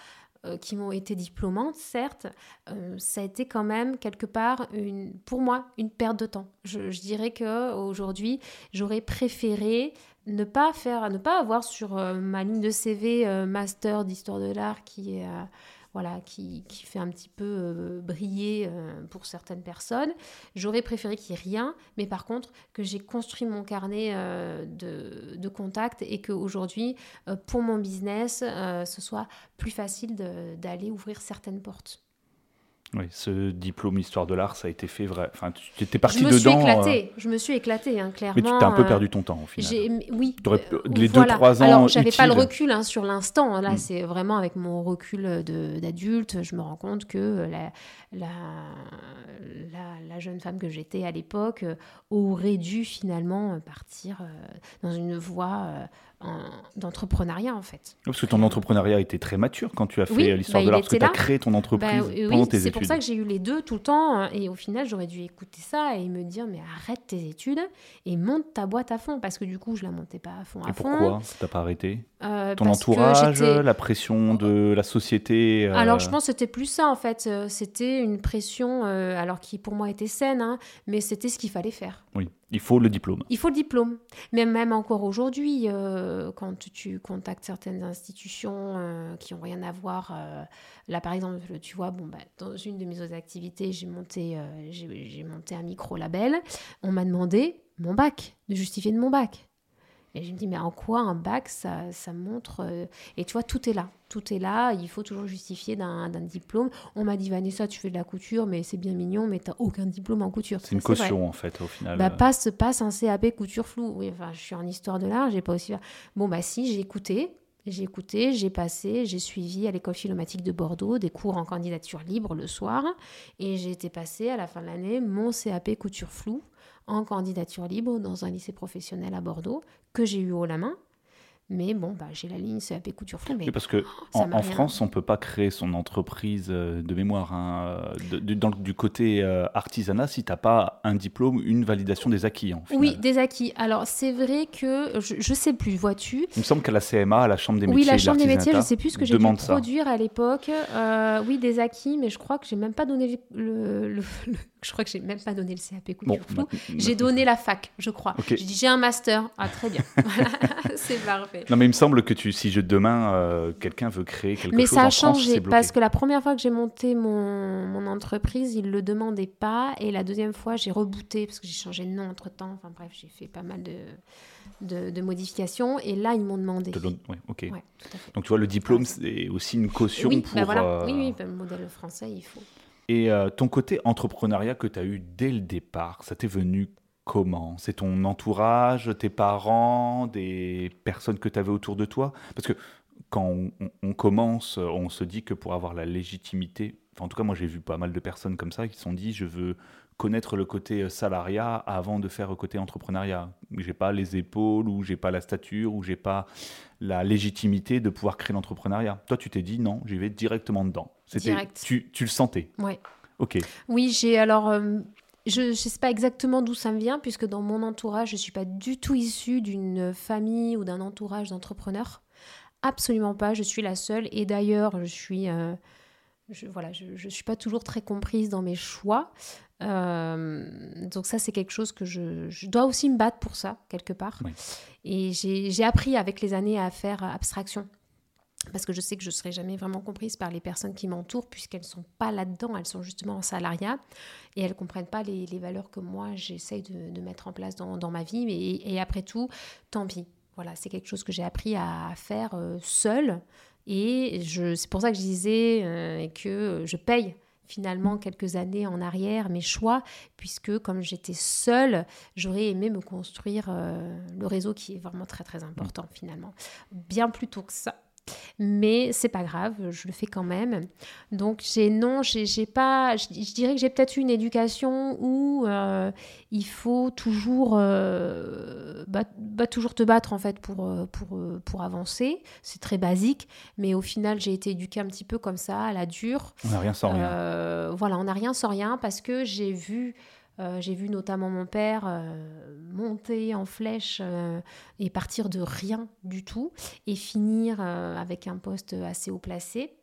euh, qui m'ont été diplômantes, certes, euh, ça a été quand même quelque part, une, pour moi, une perte de temps. Je, je dirais qu'aujourd'hui, j'aurais préféré ne pas faire, ne pas avoir sur euh, ma ligne de CV master d'histoire de l'art qui est voilà, qui, qui, fait un petit peu euh, briller euh, pour certaines personnes. J'aurais préféré qu'il n'y ait rien, mais par contre que j'ai construit mon carnet euh, de, de, contacts et qu'aujourd'hui, pour mon business, ce soit plus facile d'aller ouvrir certaines portes. Oui, ce diplôme histoire de l'art, ça a été fait vrai. Enfin, tu étais parti dedans. Je me suis éclatée. Je me suis éclatée, hein, clairement. Mais tu t'es un peu perdu ton temps au final. Oui. les deux trois ans. Alors, j'avais pas le recul hein, sur l'instant. Là, mm. c'est vraiment avec mon recul d'adulte, je me rends compte que la, la, la, jeune femme que j'étais à l'époque aurait dû finalement partir dans une voie d'entrepreneuriat en fait. Parce que ton entrepreneuriat était très mature quand tu as fait l'histoire bah, de l'art, parce que tu as créé ton entreprise bah, pendant tes études. C'est pour ça que j'ai eu les deux tout le temps hein, et au final j'aurais dû écouter ça et me dire mais arrête tes études et monte ta boîte à fond parce que du coup je la montais pas à fond à et pourquoi t'as pas arrêté? Euh, Ton entourage, la pression de la société euh, Alors je pense que c'était plus ça en fait, euh, c'était une pression alors qui pour moi était saine hein, mais c'était ce qu'il fallait faire. Oui. Il faut le diplôme. Il faut le diplôme. Mais même encore aujourd'hui, euh, quand tu contactes certaines institutions euh, qui n'ont rien à voir, euh, là par exemple, tu vois, bon, bah, dans une de mes autres activités, j'ai monté, j'ai monté un micro-label. On m'a demandé mon bac, de justifier de mon bac. Et je me dis, mais en quoi un bac, ça, ça montre... Euh, et tu vois, tout est là. Tout est là. Il faut toujours justifier d'un diplôme. On m'a dit, Vanessa, tu fais de la couture, mais c'est bien mignon, mais tu n'as aucun diplôme en couture. C'est une caution, en fait, au final. Bah, passe, passe un CAP couture floue. Oui, enfin, je suis en histoire de l'art, j'ai pas aussi... Bon, bah si, j'ai écouté. J'ai écouté, j'ai passé, j'ai suivi à l'école philomatique de Bordeaux des cours en candidature libre le soir et j'ai été passé à la fin de l'année mon CAP couture floue en candidature libre dans un lycée professionnel à Bordeaux que j'ai eu haut la main. Mais bon, bah, j'ai la ligne CAP couture fond. Mais Oui, parce que en, France, on peut pas créer son entreprise euh, de mémoire. hein, euh, de- de- dans du côté euh, artisanat, si t'as pas un diplôme, une validation des acquis. En. Oui, des acquis. Alors, c'est vrai que je, je sais plus, vois-tu? Il me semble qu'à la CMA, à la Chambre des métiers, Oui, la Chambre des métiers, je l'artisanat, sais plus ce que j'ai dû ça. produire à l'époque. Euh, oui, des acquis, mais je crois que j'ai même pas donné le, le- le- le- je crois que j'ai même pas donné le CAP couture Bon, maintenant- J'ai donné la fac, je crois. J'ai dit j'ai un master. Ah très bien. Voilà, c'est parfait. Non, mais il me semble que tu, si je, demain, euh, quelqu'un veut créer quelque Mais chose ça a en changé parce que la première fois que j'ai monté mon, mon entreprise, ils le demandaient pas. Et la deuxième fois, j'ai rebooté parce que j'ai changé de nom entre temps. Enfin bref, j'ai fait pas mal de, de, de modifications. Et là, ils m'ont demandé. Ouais, ok. Ouais. Donc tu vois, le diplôme, c'est aussi une caution Oui, pour. bah voilà. euh, oui, oui, bah, le modèle français, il faut. Et euh, ton côté entrepreneuriat que tu as eu dès le départ, ça t'est venu comment? C'est ton entourage, tes parents, des personnes que tu avais autour de toi? Parce que quand on, on- on commence, on se dit que pour avoir la légitimité, enfin, en tout cas moi j'ai vu pas mal de personnes comme ça qui se sont dit je veux connaître le côté euh, salariat avant de faire le côté entrepreneuriat. J'ai pas les épaules ou j'ai pas la stature ou j'ai pas la légitimité de pouvoir créer l'entrepreneuriat. Toi tu t'es dit non, j'y vais directement dedans. C'était Direct. tu, tu le sentais. Ouais. Ok. Oui, j'ai alors. euh, je ne sais pas exactement d'où ça me vient, puisque dans mon entourage, je ne suis pas du tout issue d'une famille ou d'un entourage d'entrepreneurs. Absolument pas. Je suis la seule. Et d'ailleurs, je suis. euh, je, voilà, je ne suis pas toujours très comprise dans mes choix. Euh, donc ça, c'est quelque chose que je, je dois aussi me battre pour ça, quelque part. Oui. Et j'ai j'ai appris avec les années à faire abstraction. Parce que je sais que je ne serai jamais vraiment comprise par les personnes qui m'entourent, puisqu'elles ne sont pas là-dedans, elles sont justement en salariat, et elles ne comprennent pas les, valeurs que moi j'essaye de, mettre en place dans, ma vie. Et, après tout, tant pis. Voilà, c'est quelque chose que j'ai appris à faire euh, seule. Et c'est pour ça que je disais euh, que je paye finalement quelques années en arrière mes choix, puisque comme j'étais seule, j'aurais aimé me construire euh, le réseau qui est vraiment très très important finalement. Bien plus tôt que ça. Mais c'est pas grave, je le fais quand même. Donc j'ai non, j'ai pas, je, je dirais que j'ai peut-être eu une éducation où euh, il faut toujours, euh, bah, bah, toujours te battre en fait pour euh, pour pour avancer. C'est très basique, mais au final j'ai été éduquée un petit peu comme ça, à la dure. On n'a rien sans rien. Euh, voilà, on n'a rien sans rien parce que j'ai vu, euh, j'ai vu notamment mon père euh, monter en flèche euh, et partir de rien du tout et finir avec un poste assez haut placé.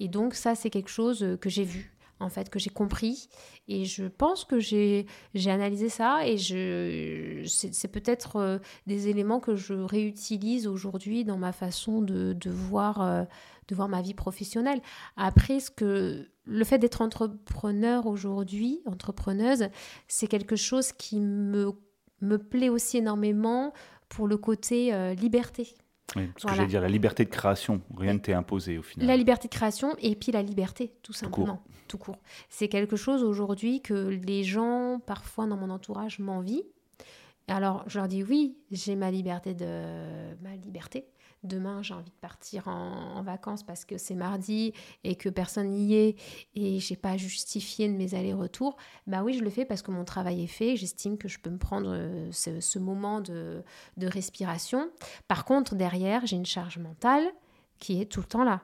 Et donc ça, c'est quelque chose que j'ai vu en fait, que j'ai compris. Et je pense que j'ai analysé ça et c'est peut-être des éléments que je réutilise aujourd'hui dans ma façon de, de voir, de voir ma vie professionnelle. Après, ce que le fait d'être entrepreneur aujourd'hui, entrepreneuse, c'est quelque chose qui me, me plaît aussi énormément pour le côté euh, liberté. Oui, ce que j'allais dire, la liberté de création, rien ne t'est imposé au final. La liberté de création et puis la liberté, tout simplement. Tout court. C'est quelque chose aujourd'hui que les gens, parfois dans mon entourage, m'envient. Alors, je leur dis oui, j'ai ma liberté de ma liberté. Demain, j'ai envie de partir en, vacances parce que c'est mardi et que personne n'y est et j'ai pas justifié de mes allers-retours. Bah oui, je le fais parce que mon travail est fait. J'estime que je peux me prendre euh, ce, moment de, respiration. Par contre, derrière, j'ai une charge mentale qui est tout le temps là.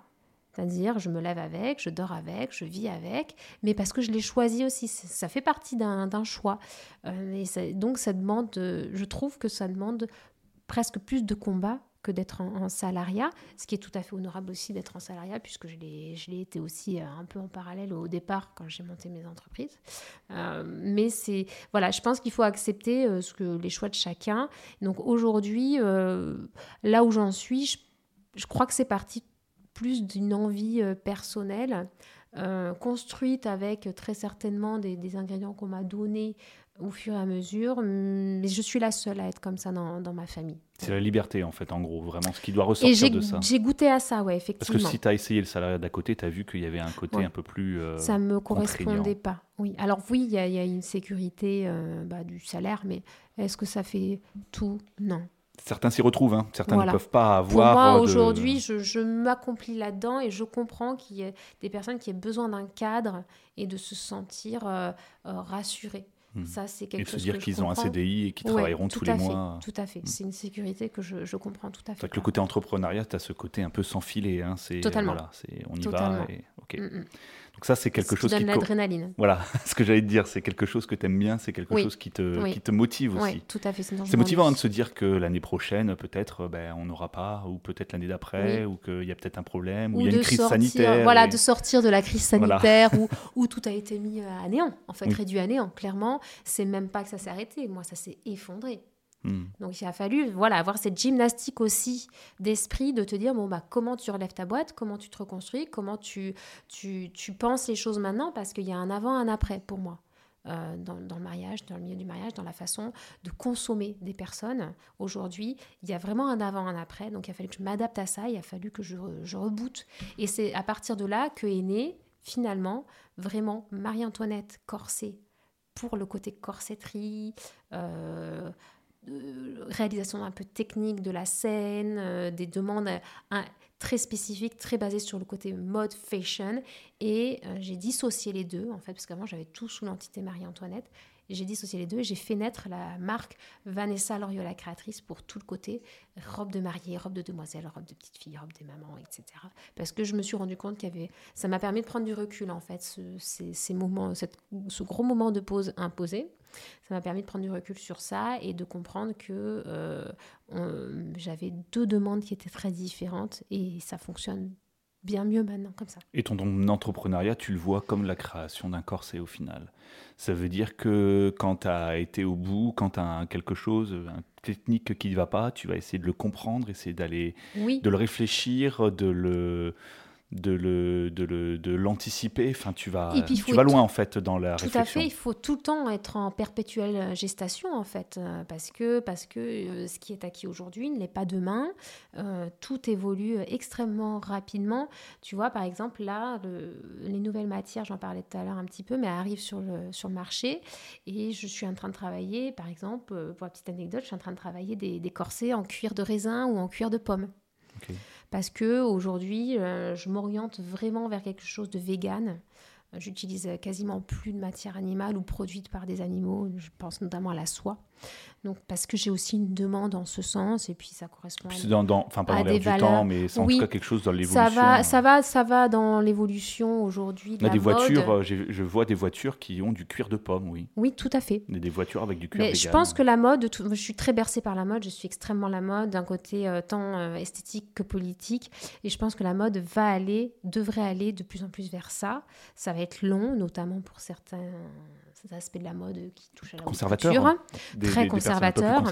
C'est-à-dire, je me lève avec, je dors avec, je vis avec, mais parce que je l'ai choisi aussi. Ça fait partie d'un choix. Euh, et donc, ça demande, euh, je trouve que ça demande presque plus de combat que d'être en, salariat, ce qui est tout à fait honorable aussi d'être en salariat, puisque je l'ai été aussi euh, un peu en parallèle au départ quand j'ai monté mes entreprises. Euh, mais c'est, voilà, je pense qu'il faut accepter euh, ce que, les choix de chacun. Donc aujourd'hui, là où j'en suis, je, je crois que c'est parti plus d'une envie personnelle, construite avec très certainement des ingrédients qu'on m'a donnés au fur et à mesure, mais je suis la seule à être comme ça dans, dans ma famille. C'est la liberté, en fait, en gros, vraiment, ce qui doit ressortir de ça. j'ai goûté à ça, ouais, Parce que effectivement. si tu as essayé le salariat d'à côté, tu as vu qu'il y avait un côté Ouais. un peu plus. euh, ça me contraignant. correspondait pas. Oui, alors oui, il y, a- il y a une sécurité euh, bah, du salaire, mais est-ce que ça fait tout? Non. Certains s'y retrouvent, hein. certains Voilà. ne peuvent pas Pour avoir. moi, euh, de- aujourd'hui, je, je m'accomplis là-dedans et je comprends qu'il y ait des personnes qui aient besoin d'un cadre et de se sentir euh, euh, rassurées. Hmm. Ça, c'est quelque et chose. se dire qu'ils ont un CDI et qu'ils travailleront tous les mois. Tout à fait. Hmm. C'est une sécurité que je, comprends tout à fait. Que le côté entrepreneuriat, tu as ce côté un peu sans filet. Hein, Totalement. Voilà, on y va. Et, donc ça, c'est quelque chose qui... donne l'adrénaline. Voilà, ce que j'allais te dire, c'est quelque chose que tu aimes bien, c'est quelque chose qui te, qui te motive aussi. Oui, tout à fait. C'est motivant de se dire que l'année prochaine, peut-être, ben, on n'aura pas, ou peut-être l'année d'après, ou qu'il y a peut-être un problème, ou il y a une crise sanitaire. Voilà, de sortir de la crise sanitaire, où, où, tout a été mis à néant, en fait, réduit à néant. Clairement, c'est même pas que ça s'est arrêté. Moi, ça s'est effondré. Hmm. Donc il a fallu voilà avoir cette gymnastique aussi d'esprit de te dire bon bah comment tu relèves ta boîte, comment tu te reconstruis, comment tu tu, tu penses les choses maintenant parce qu'il y a un avant un après pour moi. Euh, dans, dans, le mariage, dans le milieu du mariage, dans la façon de consommer des personnes. Aujourd'hui, il y a vraiment un avant, un après. Donc, il a fallu que je m'adapte à ça. Il a fallu que je, je reboote. Et c'est à partir de là que est né, finalement, vraiment Marie-Antoinette Corset pour le côté corsetterie, euh, réalisation un peu technique de la scène, euh, des demandes euh, très spécifiques, très basées sur le côté mode fashion. Et euh, j'ai dissocié les deux, en fait, parce qu'avant j'avais tout sous l'entité Marie-Antoinette j'ai dissocié les deux et j'ai fait naître la marque Vanessa Loriola créatrice pour tout le côté robe de mariée, robe de demoiselle, robe de petite fille, robe des mamans, etc. Parce que je me suis rendu compte qu'il y avait, ça m'a permis de prendre du recul en fait, ce, ces, moments, ce gros moment de pause imposé. Ça m'a permis de prendre du recul sur ça et de comprendre que euh, j'avais deux demandes qui étaient très différentes et ça fonctionne bien mieux maintenant comme ça. Et ton, entrepreneuriat, tu le vois comme la création d'un corset au final. Ça veut dire que quand tu as été au bout, quand tu as quelque chose, une technique qui ne va pas, tu vas essayer de le comprendre, essayer d'aller, de le réfléchir, de le de le de l'anticiper. Enfin tu vas tu vas loin en fait dans la réflexion tout à fait il faut tout le temps être en perpétuelle gestation en fait euh, parce que parce que euh, ce qui est acquis aujourd'hui n'est pas demain. Euh, tout évolue extrêmement rapidement. Tu vois par exemple là les nouvelles matières j'en parlais tout à l'heure un petit peu mais arrivent sur le sur le marché. Et je suis en train de travailler par exemple pour la petite anecdote je suis en train de travailler des, des corsets en cuir de raisin ou en cuir de pomme parce que aujourd'hui, euh, je m'oriente vraiment vers quelque chose de vegan. J'utilise quasiment plus de matière animale ou produite par des animaux. Je pense notamment à la soie. Donc, parce que j'ai aussi une demande en ce sens, et puis ça correspond à, dans, dans, enfin, pas dans l'air du temps, mais c'est en tout cas quelque chose dans l'évolution. Ça va, ça va, ça va dans l'évolution aujourd'hui. A des voitures, euh, je vois des voitures qui ont du cuir de pomme, oui. Oui, tout à fait. Des, des voitures avec du cuir mais Je pense que la mode, je suis très bercée par la mode, je suis extrêmement la mode, d'un côté euh, tant euh, esthétique que politique, et je pense que la mode va aller, devrait aller de plus en plus vers ça. Ça va être long, notamment pour certains cet aspect de la mode qui touche à la conservateur, hein. très conservateur.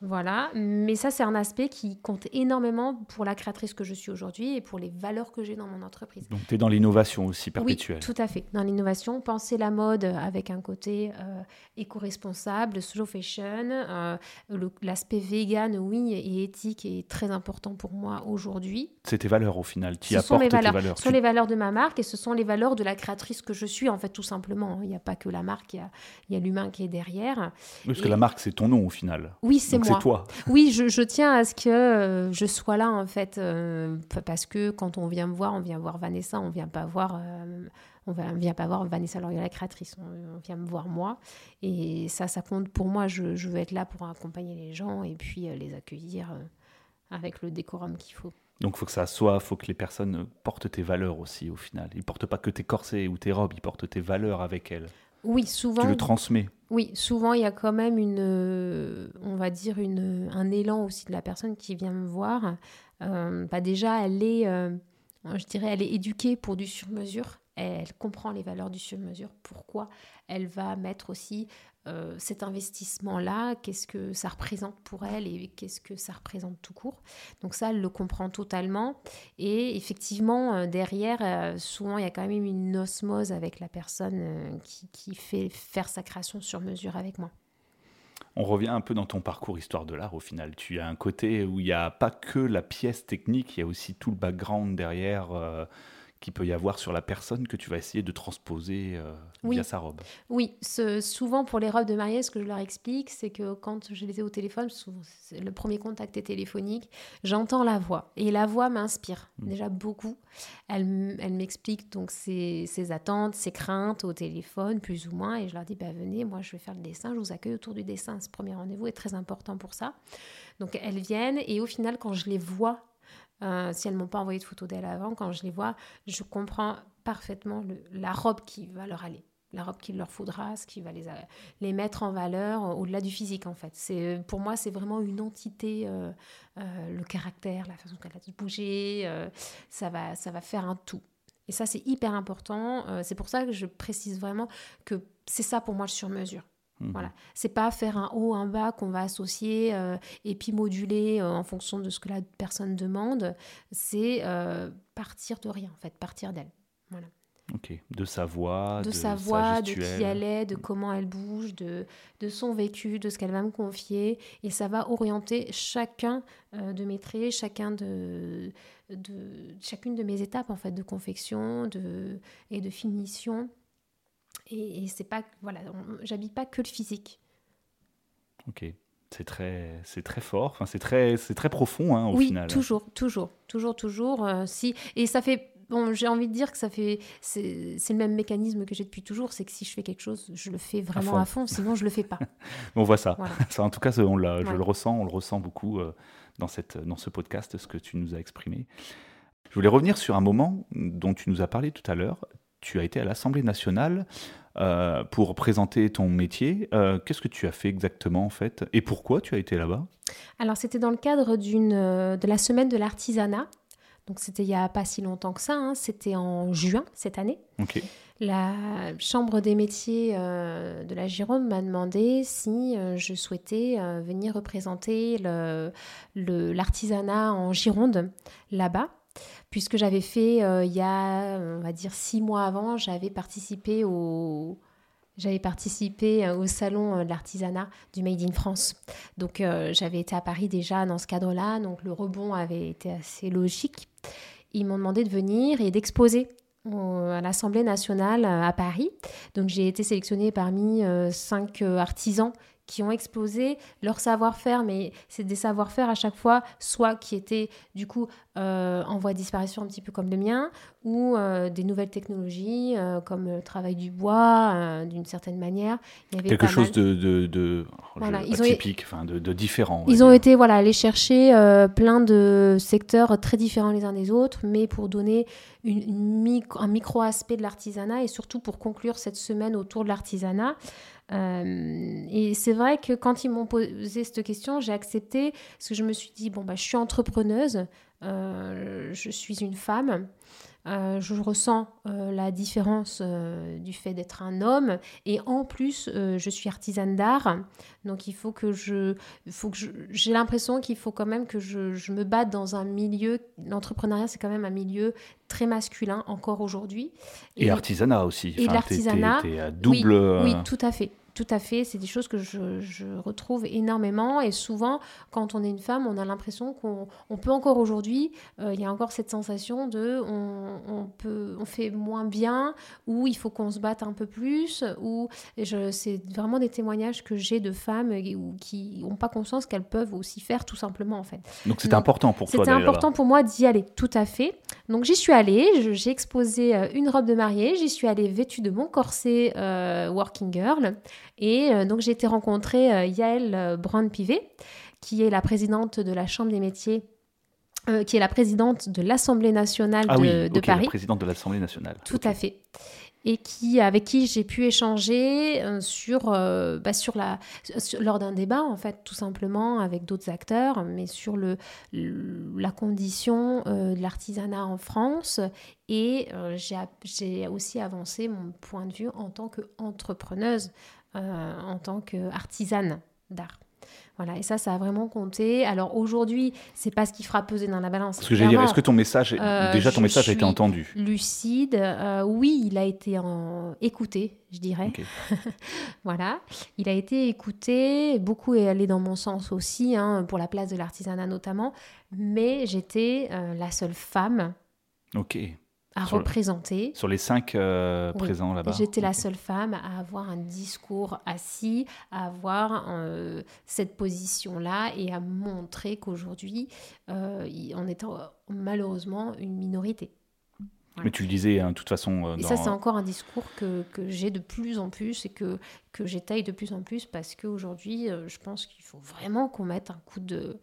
Voilà, mais ça c'est un aspect qui compte énormément pour la créatrice que je suis aujourd'hui et pour les valeurs que j'ai dans mon entreprise. Donc tu es dans l'innovation aussi perpétuelle. Oui, tout à fait. Dans l'innovation, penser la mode avec un côté euh, éco-responsable, slow fashion, euh, l'aspect vegan, oui, et éthique est très important pour moi aujourd'hui. C'est tes valeurs au final, tu apportes tes valeurs. Ce sont les valeurs de ma marque et ce sont les valeurs de la créatrice que je suis en fait tout simplement. Il n'y a pas que la marque il y a, l'humain qui est derrière. parce que la marque, c'est ton nom au final. Oui, c'est moi. C'est toi. Oui, je, tiens à ce que euh, je sois là, en fait, euh, parce que quand on vient me voir, on vient voir Vanessa, on vient pas voir. Euh, on ne vient pas voir Vanessa Loriot, la créatrice, on, vient me voir moi. Et ça, ça compte pour moi. Je, veux être là pour accompagner les gens et puis les accueillir avec le décorum qu'il faut. Donc il faut que ça soit, il faut que les personnes portent tes valeurs aussi au final. Ils portent pas que tes corsets ou tes robes, ils portent tes valeurs avec elles. Oui, souvent. Tu le transmets. Oui, souvent il y a quand même une, euh, on va dire une, un élan aussi de la personne qui vient me voir. Euh, bah déjà, elle est, euh, je dirais, elle est éduquée pour du sur-mesure. Elle comprend les valeurs du sur-mesure. Pourquoi elle va mettre aussi euh, cet investissement-là, qu'est-ce que ça représente pour elle et qu'est-ce que ça représente tout court. Donc ça, elle le comprend totalement. Et effectivement, euh, derrière, euh, souvent, il y a quand même une osmose avec la personne qui, fait faire sa création sur mesure avec moi. On revient un peu dans ton parcours histoire de l'art au final. Tu as un côté où il n'y a pas que la pièce technique, il y a aussi tout le background derrière qu'il peut y avoir sur la personne que tu vas essayer de transposer euh, via sa robe. Oui, ce, souvent pour les robes de mariée, ce que je leur explique, c'est que quand je les ai au téléphone, souvent, le premier contact est téléphonique, j'entends la voix. Et la voix m'inspire mmh. déjà beaucoup. Elle, elle m'explique donc ses, ses, attentes, ses craintes au téléphone, plus ou moins. Et je leur dis, bah, venez, moi je vais faire le dessin, je vous accueille autour du dessin. Ce premier rendez-vous est très important pour ça. Donc elles viennent et au final, quand je les vois, euh, si elles m'ont pas envoyé de photos d'elles avant, quand je les vois, je comprends parfaitement la robe qui va leur aller la robe qu'il leur faudra, ce qui va les, les mettre en valeur euh, au-delà du physique en fait. C'est pour moi c'est vraiment une entité, euh, le caractère, la façon qu'elle a de bouger, ça va ça va faire un tout. Et ça c'est hyper important. c'est pour ça que je précise vraiment que c'est ça pour moi le sur-mesure. Mhm. Voilà, c'est pas faire un haut, un bas qu'on va associer euh, et puis moduler euh, en fonction de ce que la personne demande. C'est euh, partir de rien en fait, partir d'elle. Voilà. Ok, de sa voix, de, sa voix, de qui elle est, de comment elle bouge, de, de son vécu, de ce qu'elle va me confier, et ça va orienter chacun de mes traits, chacun de, de chacune de mes étapes en fait de confection, de et de finition. Et, c'est pas, voilà, j'habite pas que le physique. Ok, c'est très, c'est très fort, enfin, c'est très, c'est très profond hein, au oui, final. Oui, toujours, toujours, toujours, toujours. Euh, si, et ça fait, bon, j'ai envie de dire que ça fait, c'est, le même mécanisme que j'ai depuis toujours, c'est que si je fais quelque chose, je le fais vraiment à fond, sinon je le fais pas. on voit ça. ça. En tout cas, on l'a, je le ressens, on le ressent beaucoup euh, dans cette, dans ce podcast, ce que tu nous as exprimé. Je voulais revenir sur un moment dont tu nous as parlé tout à l'heure tu as été à l'Assemblée nationale euh, pour présenter ton métier. Euh, qu'est-ce que tu as fait exactement en fait? Et pourquoi tu as été là-bas? Alors c'était dans le cadre euh, de la semaine de l'artisanat. Donc c'était il n'y a pas si longtemps que ça, hein. c'était en juin cette année. La Chambre des métiers de la Gironde m'a demandé si je souhaitais venir représenter le, l'artisanat en Gironde là-bas puisque j'avais fait, euh, il y a, on va dire, six mois avant, j'avais participé au... J'avais participé euh, au salon euh, de l'artisanat du Made in France. Donc j'avais été à Paris déjà dans ce cadre-là, donc le rebond avait été assez logique. Ils m'ont demandé de venir et d'exposer à l'Assemblée nationale à Paris. Donc j'ai été sélectionnée parmi cinq artisans qui ont exposé leur savoir-faire, mais c'est des savoir-faire à chaque fois, soit qui étaient du coup euh, en voie de disparition un petit peu comme le mien, ou euh, des nouvelles technologies euh, comme le travail du bois, d'une certaine manière. Il y avait Quelque chose de, de, de voilà, atypique, enfin de, de, différent. Ils ont été voilà, aller chercher plein de secteurs très différents les uns des autres, mais pour donner une, un micro-aspect de l'artisanat et surtout pour conclure cette semaine autour de l'artisanat. Euh, et c'est vrai que quand ils m'ont posé cette question, j'ai accepté parce que je me suis dit bon bah je suis entrepreneuse, je suis une femme. Euh, je ressens la différence du fait d'être un homme et en plus je suis artisane d'art donc il faut que je faut que j'ai l'impression qu'il faut quand même que je, je, me batte dans un milieu l'entrepreneuriat c'est quand même un milieu très masculin encore aujourd'hui. Et, artisanat aussi. Et l'artisanat. double. Oui, oui, tout à fait. Tout à fait, c'est des choses que je, je, retrouve énormément et souvent quand on est une femme, on a l'impression qu'on on peut encore aujourd'hui, euh, il y a encore cette sensation de on, on, peut, on fait moins bien ou il faut qu'on se batte un peu plus ou c'est vraiment des témoignages que j'ai de femmes qui n'ont pas conscience qu'elles peuvent aussi faire tout simplement en fait. Donc c'était important pour toi. C'était important pour moi d'y aller, tout à fait. Donc j'y suis allée, j'ai exposé euh, une robe de mariée, j'y suis allée vêtue de mon corset euh, Working Girl. Et euh, donc j'ai été rencontrer Yael Brand-Pivet, qui est la présidente de la Chambre des métiers qui est la présidente de l'Assemblée nationale ah de, oui, Paris. La présidente de l'Assemblée nationale. Tout à fait et qui, avec qui j'ai pu échanger euh, sur, euh, bah, sur la, lors d'un débat, en fait, tout simplement, avec d'autres acteurs, mais sur le, la condition euh, de l'artisanat en France. Et j'ai aussi avancé mon point de vue en tant qu'entrepreneuse, en tant qu'artisane d'art. Voilà, et ça, ça a vraiment compté. Alors aujourd'hui, c'est pas ce qui fera peser dans la balance. Parce que dire, est-ce que ton message, euh, déjà ton message a été entendu Lucide, euh, oui, il a été écouté, je dirais. voilà, il a été écouté, beaucoup est allé dans mon sens aussi, hein, pour la place de l'artisanat notamment, mais j'étais euh, la seule femme. Ok à représenter. Sur les cinq euh, présents là-bas. J'étais la seule femme à avoir un discours assis, à avoir euh, cette position-là et à montrer qu'aujourd'hui, euh, on est malheureusement une minorité. Mais tu le disais, hein, de toute façon. Et ça, c'est encore un discours que, que j'ai de plus en plus et que, que j'étaye de plus en plus parce qu'aujourd'hui, je pense qu'il faut vraiment qu'on mette un coup de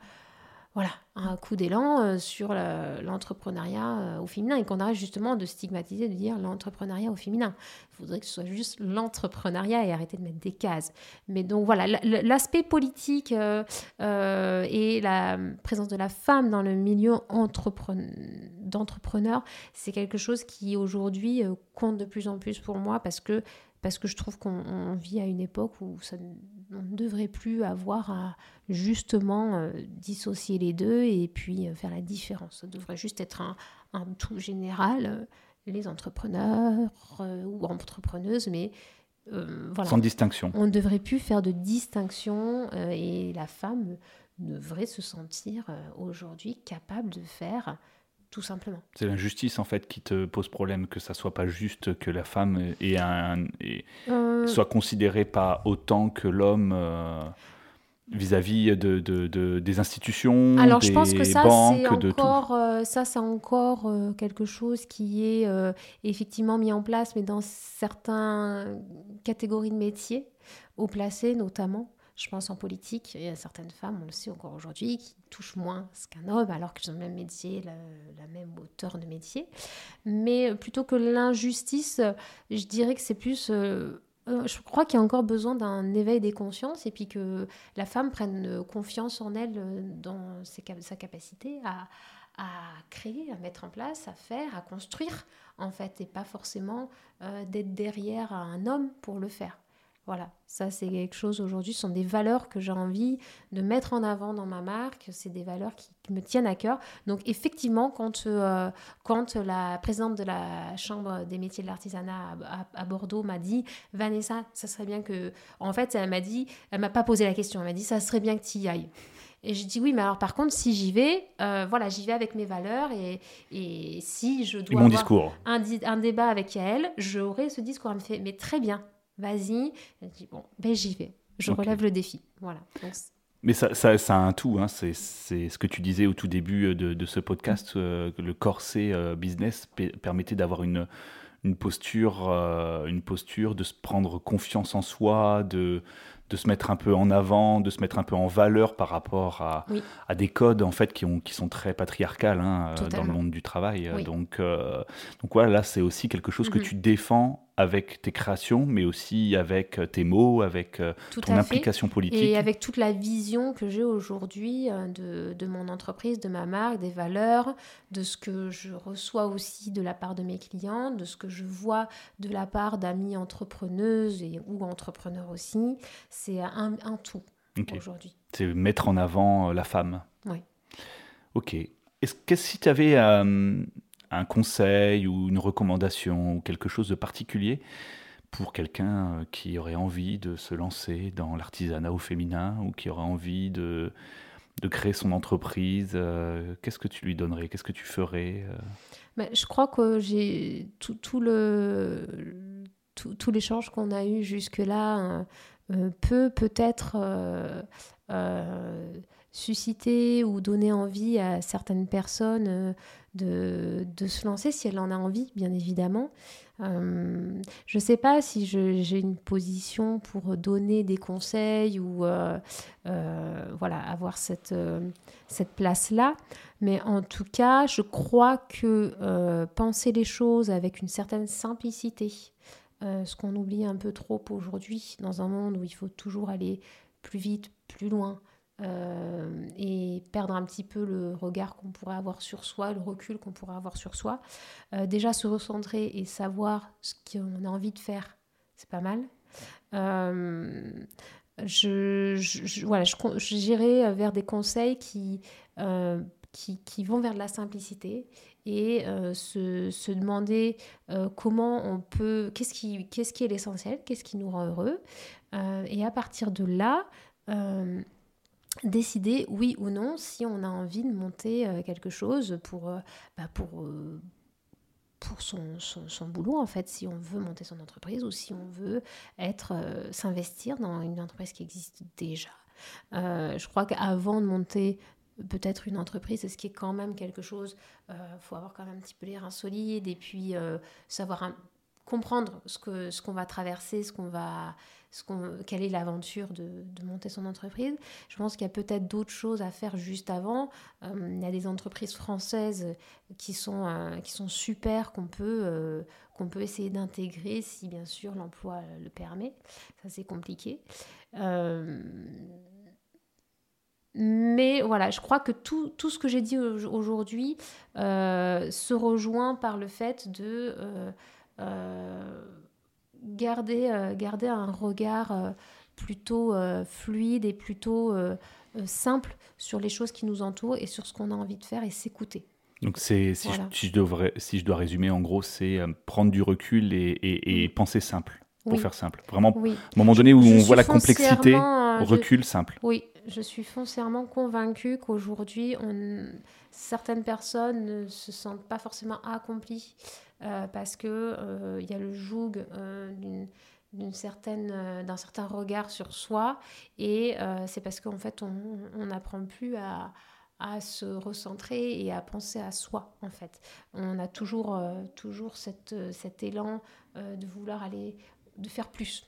voilà, un coup d'élan euh, sur l'entrepreneuriat euh, au féminin et qu'on arrête justement de stigmatiser, de dire l'entrepreneuriat au féminin. Il faudrait que ce soit juste l'entrepreneuriat et arrêter de mettre des cases. Mais donc voilà, l'aspect politique euh, et la présence de la femme dans le milieu d'entrepreneur, c'est quelque chose qui aujourd'hui compte de plus en plus pour moi parce que parce que je trouve qu'on vit à une époque où ça, on ne devrait plus avoir à justement euh, dissocier les deux et puis euh, faire la différence. Ça devrait juste être un, tout général, euh, les entrepreneurs ou entrepreneuses, mais voilà. Sans distinction. On ne devrait plus faire de distinction et la femme devrait se sentir aujourd'hui capable de faire tout simplement. C'est l'injustice en fait qui te pose problème, que ça soit pas juste que la femme ait un, euh. soit considérée pas autant que l'homme euh, vis-à-vis de, de, des institutions, Alors des je pense que ça c'est encore, euh, ça c'est encore quelque chose qui est effectivement mis en place, mais dans certaines catégories de métiers, au placé notamment. Je pense en politique, il y a certaines femmes, on le sait encore aujourd'hui, qui touchent moins qu'un homme, alors qu'ils ont le même métier, la, même hauteur de métier. Mais plutôt que l'injustice, je dirais que c'est plus... Euh, euh, je crois qu'il y a encore besoin d'un éveil des consciences et puis que la femme prenne confiance en elle euh, dans sa capacité à, à créer, à mettre en place, à faire, à construire, en fait, et pas forcément d'être derrière un homme pour le faire. Voilà, ça c'est quelque chose aujourd'hui, ce sont des valeurs que j'ai envie de mettre en avant dans ma marque, c'est des valeurs qui, me tiennent à cœur. Donc effectivement, quand, euh, quand la présidente de la Chambre des métiers de l'artisanat à, Bordeaux m'a dit, Vanessa, ça serait bien que... En fait, elle m'a dit, elle m'a pas posé la question, elle m'a dit, ça serait bien que tu y ailles. Et je dis oui, mais alors par contre, si j'y vais, euh, voilà, j'y vais avec mes valeurs et, et si je dois mon avoir discours. Un, un, débat avec elle, j'aurai ce discours. Elle me fait, mais très bien, vas-y. Elle dit, bon, ben j'y vais. Je relève le défi. Voilà. mais ça, ça, ça, a un tout, hein. c'est ce que tu disais au tout début euh, de, de ce podcast, euh, le corset euh, business permettait d'avoir une, une, posture, une posture, de se prendre confiance en soi, de, de se mettre un peu en avant, de se mettre un peu en valeur par rapport à, à des codes en fait qui, ont, qui sont très patriarcales hein, dans le monde du travail. Donc, donc voilà, là c'est aussi quelque chose que mhm. tu défends avec tes créations, mais aussi avec euh, tes mots, avec euh, ton implication politique. Et avec toute la vision que j'ai aujourd'hui euh, de, de, mon entreprise, de ma marque, des valeurs, de ce que je reçois aussi de la part de mes clients, de ce que je vois de la part d'amis entrepreneuses et, ou entrepreneurs aussi. C'est un, un, tout aujourd'hui. C'est mettre en avant la femme. Oui. Ok. Est-ce que si tu avais un conseil ou une recommandation ou quelque chose de particulier pour quelqu'un euh, qui aurait envie de se lancer dans l'artisanat au féminin ou qui aurait envie de, de créer son entreprise, euh, qu'est-ce que tu lui donnerais Qu'est-ce que tu ferais euh? ben, Je crois que j'ai tout, le, tout, l'échange qu'on a eu jusque-là peut peut-être susciter ou donner envie à certaines personnes de, de, se lancer si elle en a envie, bien évidemment. Euh, je ne sais pas si j'ai une position pour donner des conseils ou euh, euh, voilà, avoir cette, cette place-là, mais en tout cas, je crois que penser les choses avec une certaine simplicité, ce qu'on oublie un peu trop aujourd'hui dans un monde où il faut toujours aller plus vite, plus loin, euh, et perdre un petit peu le regard qu'on pourrait avoir sur soi, le recul qu'on pourrait avoir sur soi. Euh, déjà se recentrer et savoir ce qu'on a envie de faire, c'est pas mal. Euh, je, je, voilà, j'irai vers des conseils qui, qui, qui, vont vers de la simplicité et se, se, demander comment on peut, qu'est-ce qui, qu'est-ce qui est l'essentiel, qu'est-ce qui nous rend heureux. et à partir de là, décider oui ou non si on a envie de monter euh, quelque chose pour, euh, bah, pour, euh, pour son, son, boulot, en fait, si on veut monter son entreprise ou si on veut être s'investir dans une entreprise qui existe déjà. je crois qu'avant de monter peut-être une entreprise, ce qui est quand même quelque chose, il faut avoir quand même un petit peu les reins solides et puis savoir comprendre ce que ce qu'on va traverser, ce qu'on va, ce qu'on, quelle est l'aventure de, de, monter son entreprise. Je pense qu'il y a peut-être d'autres choses à faire juste avant. Euh, il y a des entreprises françaises qui sont, euh, qui sont super, qu'on peut, euh, qu'on peut essayer d'intégrer si bien sûr l'emploi le permet. Ça c'est compliqué. mais voilà, je crois que tout, tout ce que j'ai dit aujourd'hui se rejoint par le fait de euh, garder, euh, garder un regard euh, plutôt fluide et plutôt simple sur les choses qui nous entourent et sur ce qu'on a envie de faire et s'écouter. Donc c'est si, je, devrais, si je dois résumer, en gros, c'est prendre du recul et, et, penser simple, pour faire simple. Vraiment, à un moment donné où on voit la complexité, recul simple. Oui, je suis foncièrement convaincue qu'aujourd'hui, certaines personnes ne se sentent pas forcément accomplies euh, parce que euh, y a le joug euh, certaine d'un certain regard sur soi. Et c'est parce qu'en fait on n'apprend plus à, se recentrer et à penser à soi en fait. On a toujours toujours cet élan de vouloir aller de faire plus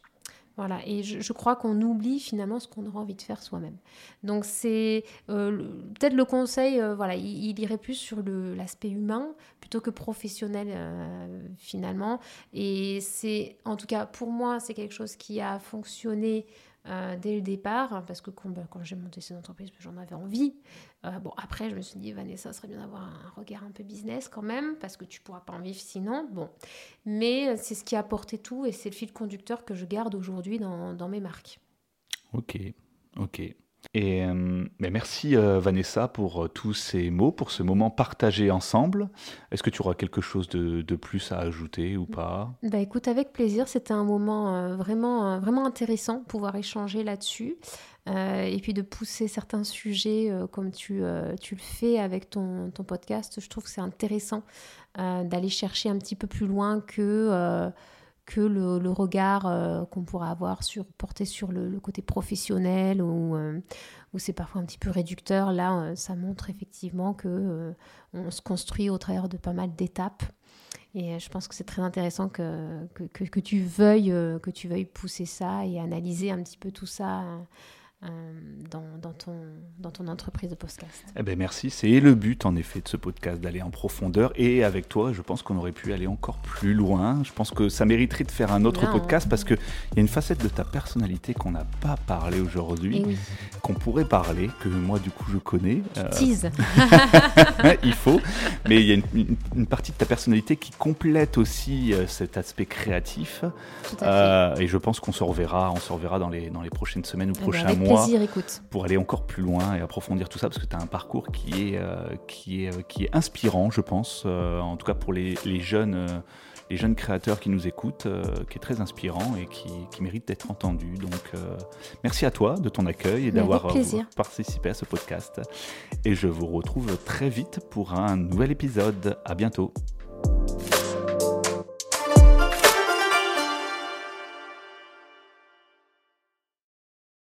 voilà, et je, crois qu'on oublie finalement ce qu'on aura envie de faire soi-même. Donc c'est euh, peut-être le conseil, euh, voilà, il, irait plus sur l'aspect humain plutôt que professionnel euh, finalement. Et c'est, en tout cas pour moi, c'est quelque chose qui a fonctionné euh, dès le départ, parce que quand, bah, quand j'ai monté cette entreprise, j'en avais envie. Euh, bon, après, je me suis dit, Vanessa, serait bien d'avoir un regard un peu business quand même, parce que tu pourras pas en vivre sinon. Bon, mais c'est ce qui a apporté tout et c'est le fil conducteur que je garde aujourd'hui dans, dans mes marques. Ok, ok. Euh, merci euh, Vanessa pour euh, tous ces mots, pour ce moment partagé ensemble. Est-ce que tu auras quelque chose de, de plus à ajouter ou pas? Bah écoute, avec plaisir. C'était un moment vraiment, vraiment intéressant, pouvoir échanger là-dessus. et puis de pousser certains sujets comme tu, tu le fais avec ton, ton podcast. Je trouve que c'est intéressant d'aller chercher un petit peu plus loin que que le, regard euh, qu'on pourrait avoir sur, porté sur le, côté professionnel ou euh, où c'est parfois un petit peu réducteur. Là, euh, ça montre effectivement que on se construit au travers de pas mal d'étapes. Et je pense que c'est très intéressant que, que, que, tu veuilles, que tu veuilles pousser ça et analyser un petit peu tout ça euh, dans, dans, ton, dans ton entreprise de podcast. Eh ben merci, c'est le but en effet de ce podcast, d'aller en profondeur. Et avec toi, je pense qu'on aurait pu aller encore plus loin. Je pense que ça mériterait de faire un autre podcast parce qu'il y a une facette de ta personnalité qu'on n'a pas parlé aujourd'hui, eh qu'on pourrait parler, que moi du coup je connais. Euh... Tease. il faut. Mais il y a une, partie de ta personnalité qui complète aussi euh, cet aspect créatif. Euh, et je pense qu'on se reverra, on se reverra dans les, dans les prochaines semaines ou eh ben, prochains mois pour aller encore plus loin et approfondir tout ça parce que tu as un parcours qui est, euh, qui, est, euh, qui est inspirant, je pense, euh, en tout cas pour les, les jeunes. les jeunes créateurs qui nous écoutent, qui est très inspirant et qui, qui mérite d'être entendu. Donc, merci à toi de ton accueil et d'avoir participé à ce podcast. Et je vous retrouve très vite pour un nouvel épisode. À bientôt.